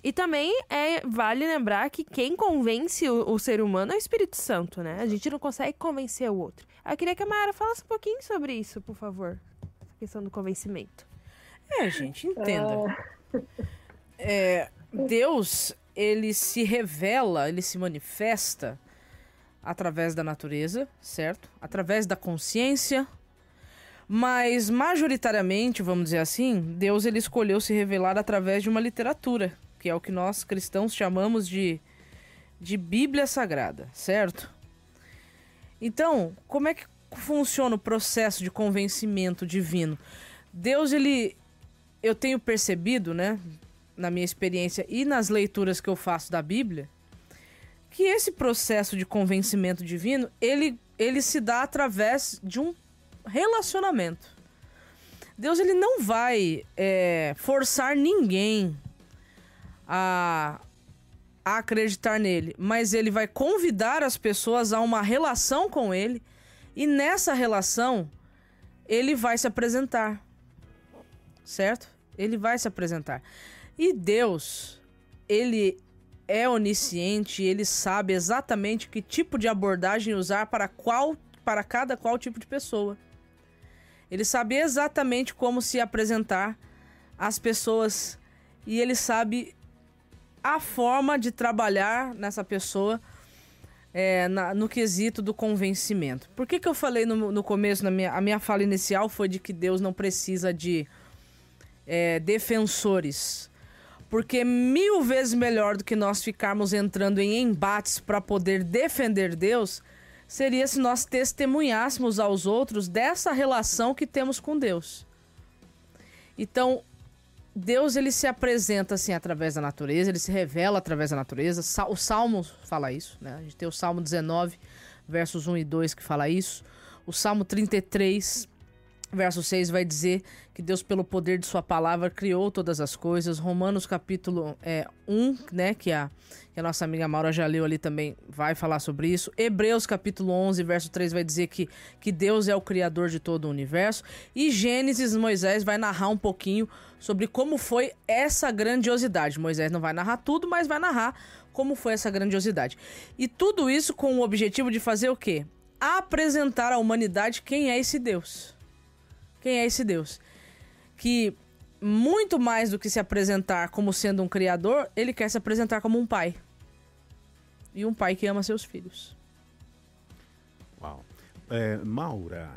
Speaker 7: E também é vale lembrar que quem convence o, o, ser humano é o Espírito Santo, né? A gente não consegue convencer o outro. Eu queria que a Mayara falasse um pouquinho sobre isso, por favor. A questão do convencimento.
Speaker 8: É, gente, entenda. É, Deus, ele se revela, ele se manifesta através da natureza, certo? Através da consciência. Mas majoritariamente, vamos dizer assim, Deus ele escolheu se revelar através de uma literatura, que é o que nós cristãos chamamos de de Bíblia Sagrada, certo? Então, como é que funciona o processo de convencimento divino? Deus ele eu tenho percebido, né, na minha experiência e nas leituras que eu faço da Bíblia, que esse processo de convencimento divino, ele, ele se dá através de um relacionamento. Deus ele não vai é, forçar ninguém a, a acreditar nele, mas ele vai convidar as pessoas a uma relação com ele e nessa relação ele vai se apresentar certo? Ele vai se apresentar. E Deus, ele é onisciente, ele sabe exatamente que tipo de abordagem usar para qual para cada qual tipo de pessoa. Ele sabe exatamente como se apresentar às pessoas e ele sabe a forma de trabalhar nessa pessoa é, na, no quesito do convencimento. Por que, que eu falei no, no começo, na minha, a minha fala inicial foi de que Deus não precisa de é, defensores. Porque mil vezes melhor do que nós ficarmos entrando em embates para poder defender Deus seria se nós testemunhássemos aos outros dessa relação que temos com Deus. Então, Deus ele se apresenta assim através da natureza, ele se revela através da natureza. O Salmo fala isso, né? A gente tem o Salmo 19, versos 1 e 2 que fala isso. O Salmo 33, verso 6 vai dizer que Deus, pelo poder de sua palavra, criou todas as coisas. Romanos capítulo é, 1, né, que a, que a nossa amiga Maura já leu ali também, vai falar sobre isso. Hebreus capítulo 11, verso 3 vai dizer que, que Deus é o criador de todo o universo. E Gênesis, Moisés vai narrar um pouquinho sobre como foi essa grandiosidade. Moisés não vai narrar tudo, mas vai narrar como foi essa grandiosidade. E tudo isso com o objetivo de fazer o quê? Apresentar à humanidade quem é esse Deus. Quem é esse Deus? Que muito mais do que se apresentar como sendo um criador, ele quer se apresentar como um pai. E um pai que ama seus filhos.
Speaker 6: Uau. É, Maura,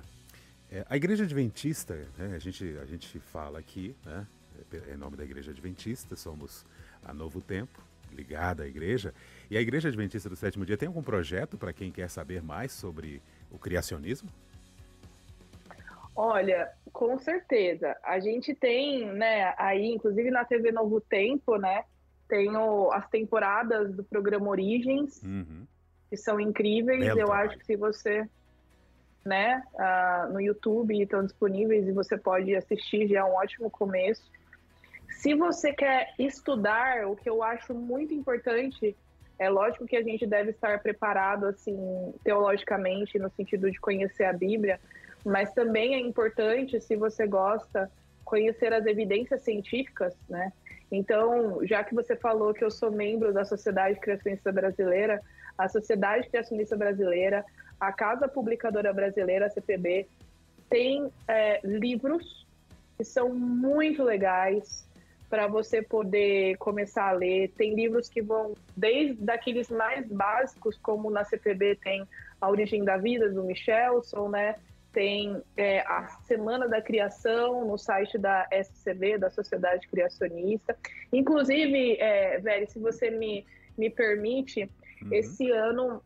Speaker 6: é, a Igreja Adventista, né, a, gente, a gente fala aqui, né, é, em nome da Igreja Adventista, somos a Novo Tempo, ligada à igreja. E a Igreja Adventista do Sétimo Dia tem algum projeto para quem quer saber mais sobre o criacionismo?
Speaker 9: Olha, com certeza. A gente tem, né, aí, inclusive na TV Novo Tempo, né, tem o- as temporadas do programa Origens, que são incríveis.
Speaker 6: Belo
Speaker 9: Eu
Speaker 6: trabalho.
Speaker 9: acho que se você, né, ah, no YouTube estão disponíveis e você pode assistir, já é um ótimo começo. Se você quer estudar, o que eu acho muito importante, é lógico que a gente deve estar preparado, assim, teologicamente, no sentido de conhecer a Bíblia, mas também é importante, se você gosta, conhecer as evidências científicas, né? Então, já que você falou que eu sou membro da Sociedade Criacionista Brasileira, a Sociedade Criacionista Brasileira, a Casa Publicadora Brasileira, a CPB, tem é, livros que são muito legais para você poder começar a ler. Tem livros que vão desde daqueles mais básicos, como na CPB tem A Origem da Vida, do Michelson, né? Tem é, a Semana da Criação no site da SCB, da Sociedade Criacionista. Inclusive, é, se você me, me permite, esse ano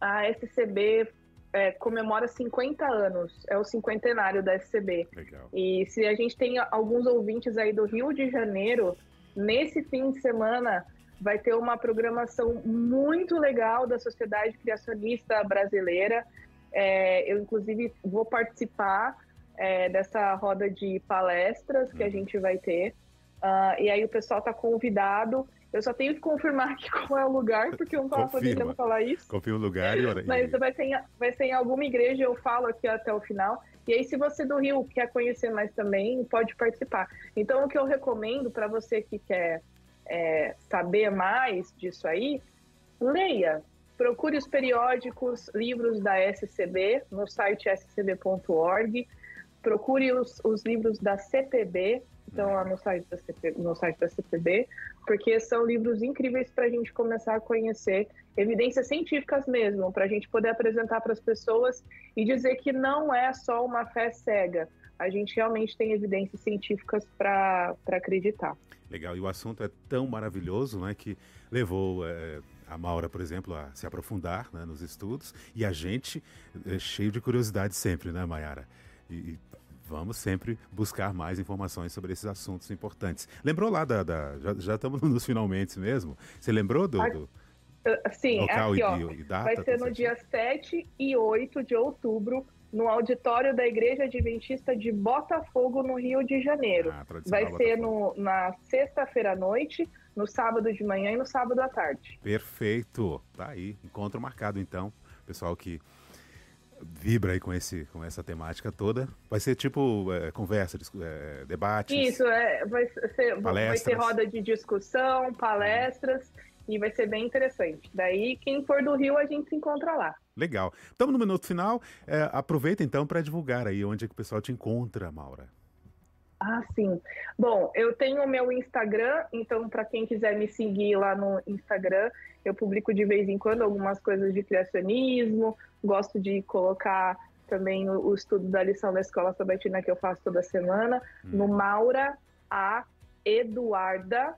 Speaker 9: a SCB é, comemora 50 anos, é o cinquentenário da SCB.
Speaker 6: Legal.
Speaker 9: E se a gente tem alguns ouvintes aí do Rio de Janeiro, nesse fim de semana vai ter uma programação muito legal da Sociedade Criacionista Brasileira. É, eu, inclusive, vou participar é, dessa roda de palestras que a gente vai ter. Ah, e aí o pessoal está convidado. Eu só tenho que confirmar aqui qual é o lugar, porque eu não estava
Speaker 6: Confirma.
Speaker 9: podendo falar isso.
Speaker 6: Confia o lugar e hora.
Speaker 9: Mas vai ser, em, vai ser em alguma igreja, eu falo aqui até o final. E aí, se você do Rio quer conhecer mais também, pode participar. Então, o que eu recomendo para você que quer é, saber mais disso aí, leia. Procure os periódicos, livros da SCB, no site scb.org. Procure os, os livros da CPB, então lá no site, da CP, no site da CPB, porque são livros incríveis para a gente começar a conhecer evidências científicas mesmo, para a gente poder apresentar para as pessoas e dizer que não é só uma fé cega. A gente realmente tem evidências científicas para acreditar.
Speaker 6: Legal, e o assunto é tão maravilhoso, né, que levou é, a Maura, por exemplo, a se aprofundar né, nos estudos, e a gente é cheio de curiosidade sempre, né, Mayara? E, e vamos sempre buscar mais informações sobre esses assuntos importantes. Lembrou lá da... da- já, já estamos nos finalmente mesmo. Você lembrou do... do-
Speaker 9: Uh, Sim,
Speaker 6: Local
Speaker 9: aqui, ó.
Speaker 6: e data,
Speaker 9: vai ser no dia 7 e 8 de outubro, no auditório da Igreja Adventista de Botafogo, no Rio de Janeiro.
Speaker 6: Ah, tradicional
Speaker 9: vai ser no, na sexta-feira à noite, no sábado de manhã e no sábado à tarde.
Speaker 6: Perfeito. Tá aí, encontro marcado então. Pessoal que vibra aí com, esse, com essa temática toda. Vai ser tipo é, conversa, é, debates.
Speaker 9: Isso, é, vai, ser, vai
Speaker 6: Palestras.
Speaker 9: ter roda de discussão, palestras, e vai ser bem interessante. Daí, quem for do Rio, a gente se encontra lá.
Speaker 6: Legal. Estamos no minuto final. É, aproveita então para divulgar aí onde é que o pessoal te encontra, Maura.
Speaker 9: Ah, sim. Bom, eu tenho o meu Instagram, então para quem quiser me seguir lá no Instagram, eu publico de vez em quando algumas coisas de criacionismo, gosto de colocar também o, o estudo da lição da escola sabatina que eu faço toda semana, no Maura A Eduarda.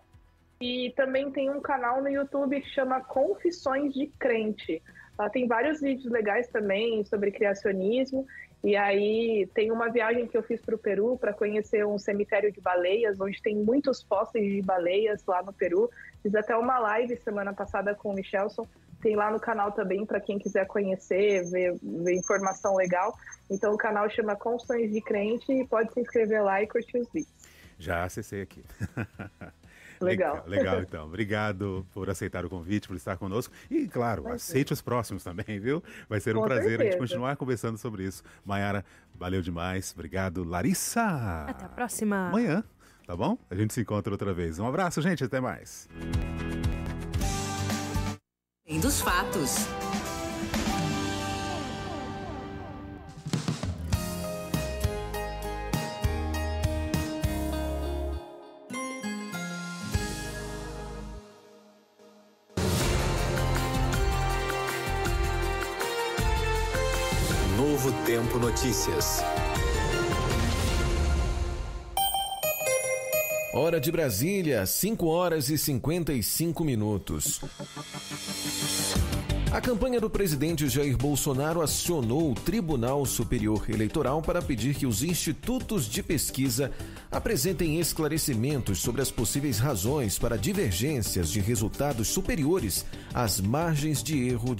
Speaker 9: E também tem um canal no YouTube que chama Confissões de Crente. Lá tem vários vídeos legais também sobre criacionismo. E aí tem uma viagem que eu fiz para o Peru para conhecer um cemitério de baleias, onde tem muitos fósseis de baleias lá no Peru. Fiz até uma live semana passada com o Michelson. Tem lá no canal também para quem quiser conhecer, ver, ver, informação legal. Então o canal chama Constões de Crente e pode se inscrever lá e curtir os vídeos.
Speaker 6: Já acessei aqui.
Speaker 9: Legal.
Speaker 6: Legal, então. Obrigado por aceitar o convite, por estar conosco. E, claro, Vai aceite ser. os próximos também, viu? Vai ser um Com prazer certeza. a gente continuar conversando sobre isso. Maiara, valeu demais. Obrigado. Larissa.
Speaker 7: Até a próxima.
Speaker 6: Amanhã, tá bom? A gente se encontra outra vez. Um abraço, gente. Até mais.
Speaker 5: Dos fatos.
Speaker 2: Notícias.
Speaker 17: Hora de Brasília, 5 horas e 55 minutos. A campanha do presidente Jair Bolsonaro acionou o Tribunal Superior Eleitoral para pedir que os institutos de pesquisa apresentem esclarecimentos sobre as possíveis razões para divergências de resultados superiores às margens de erro de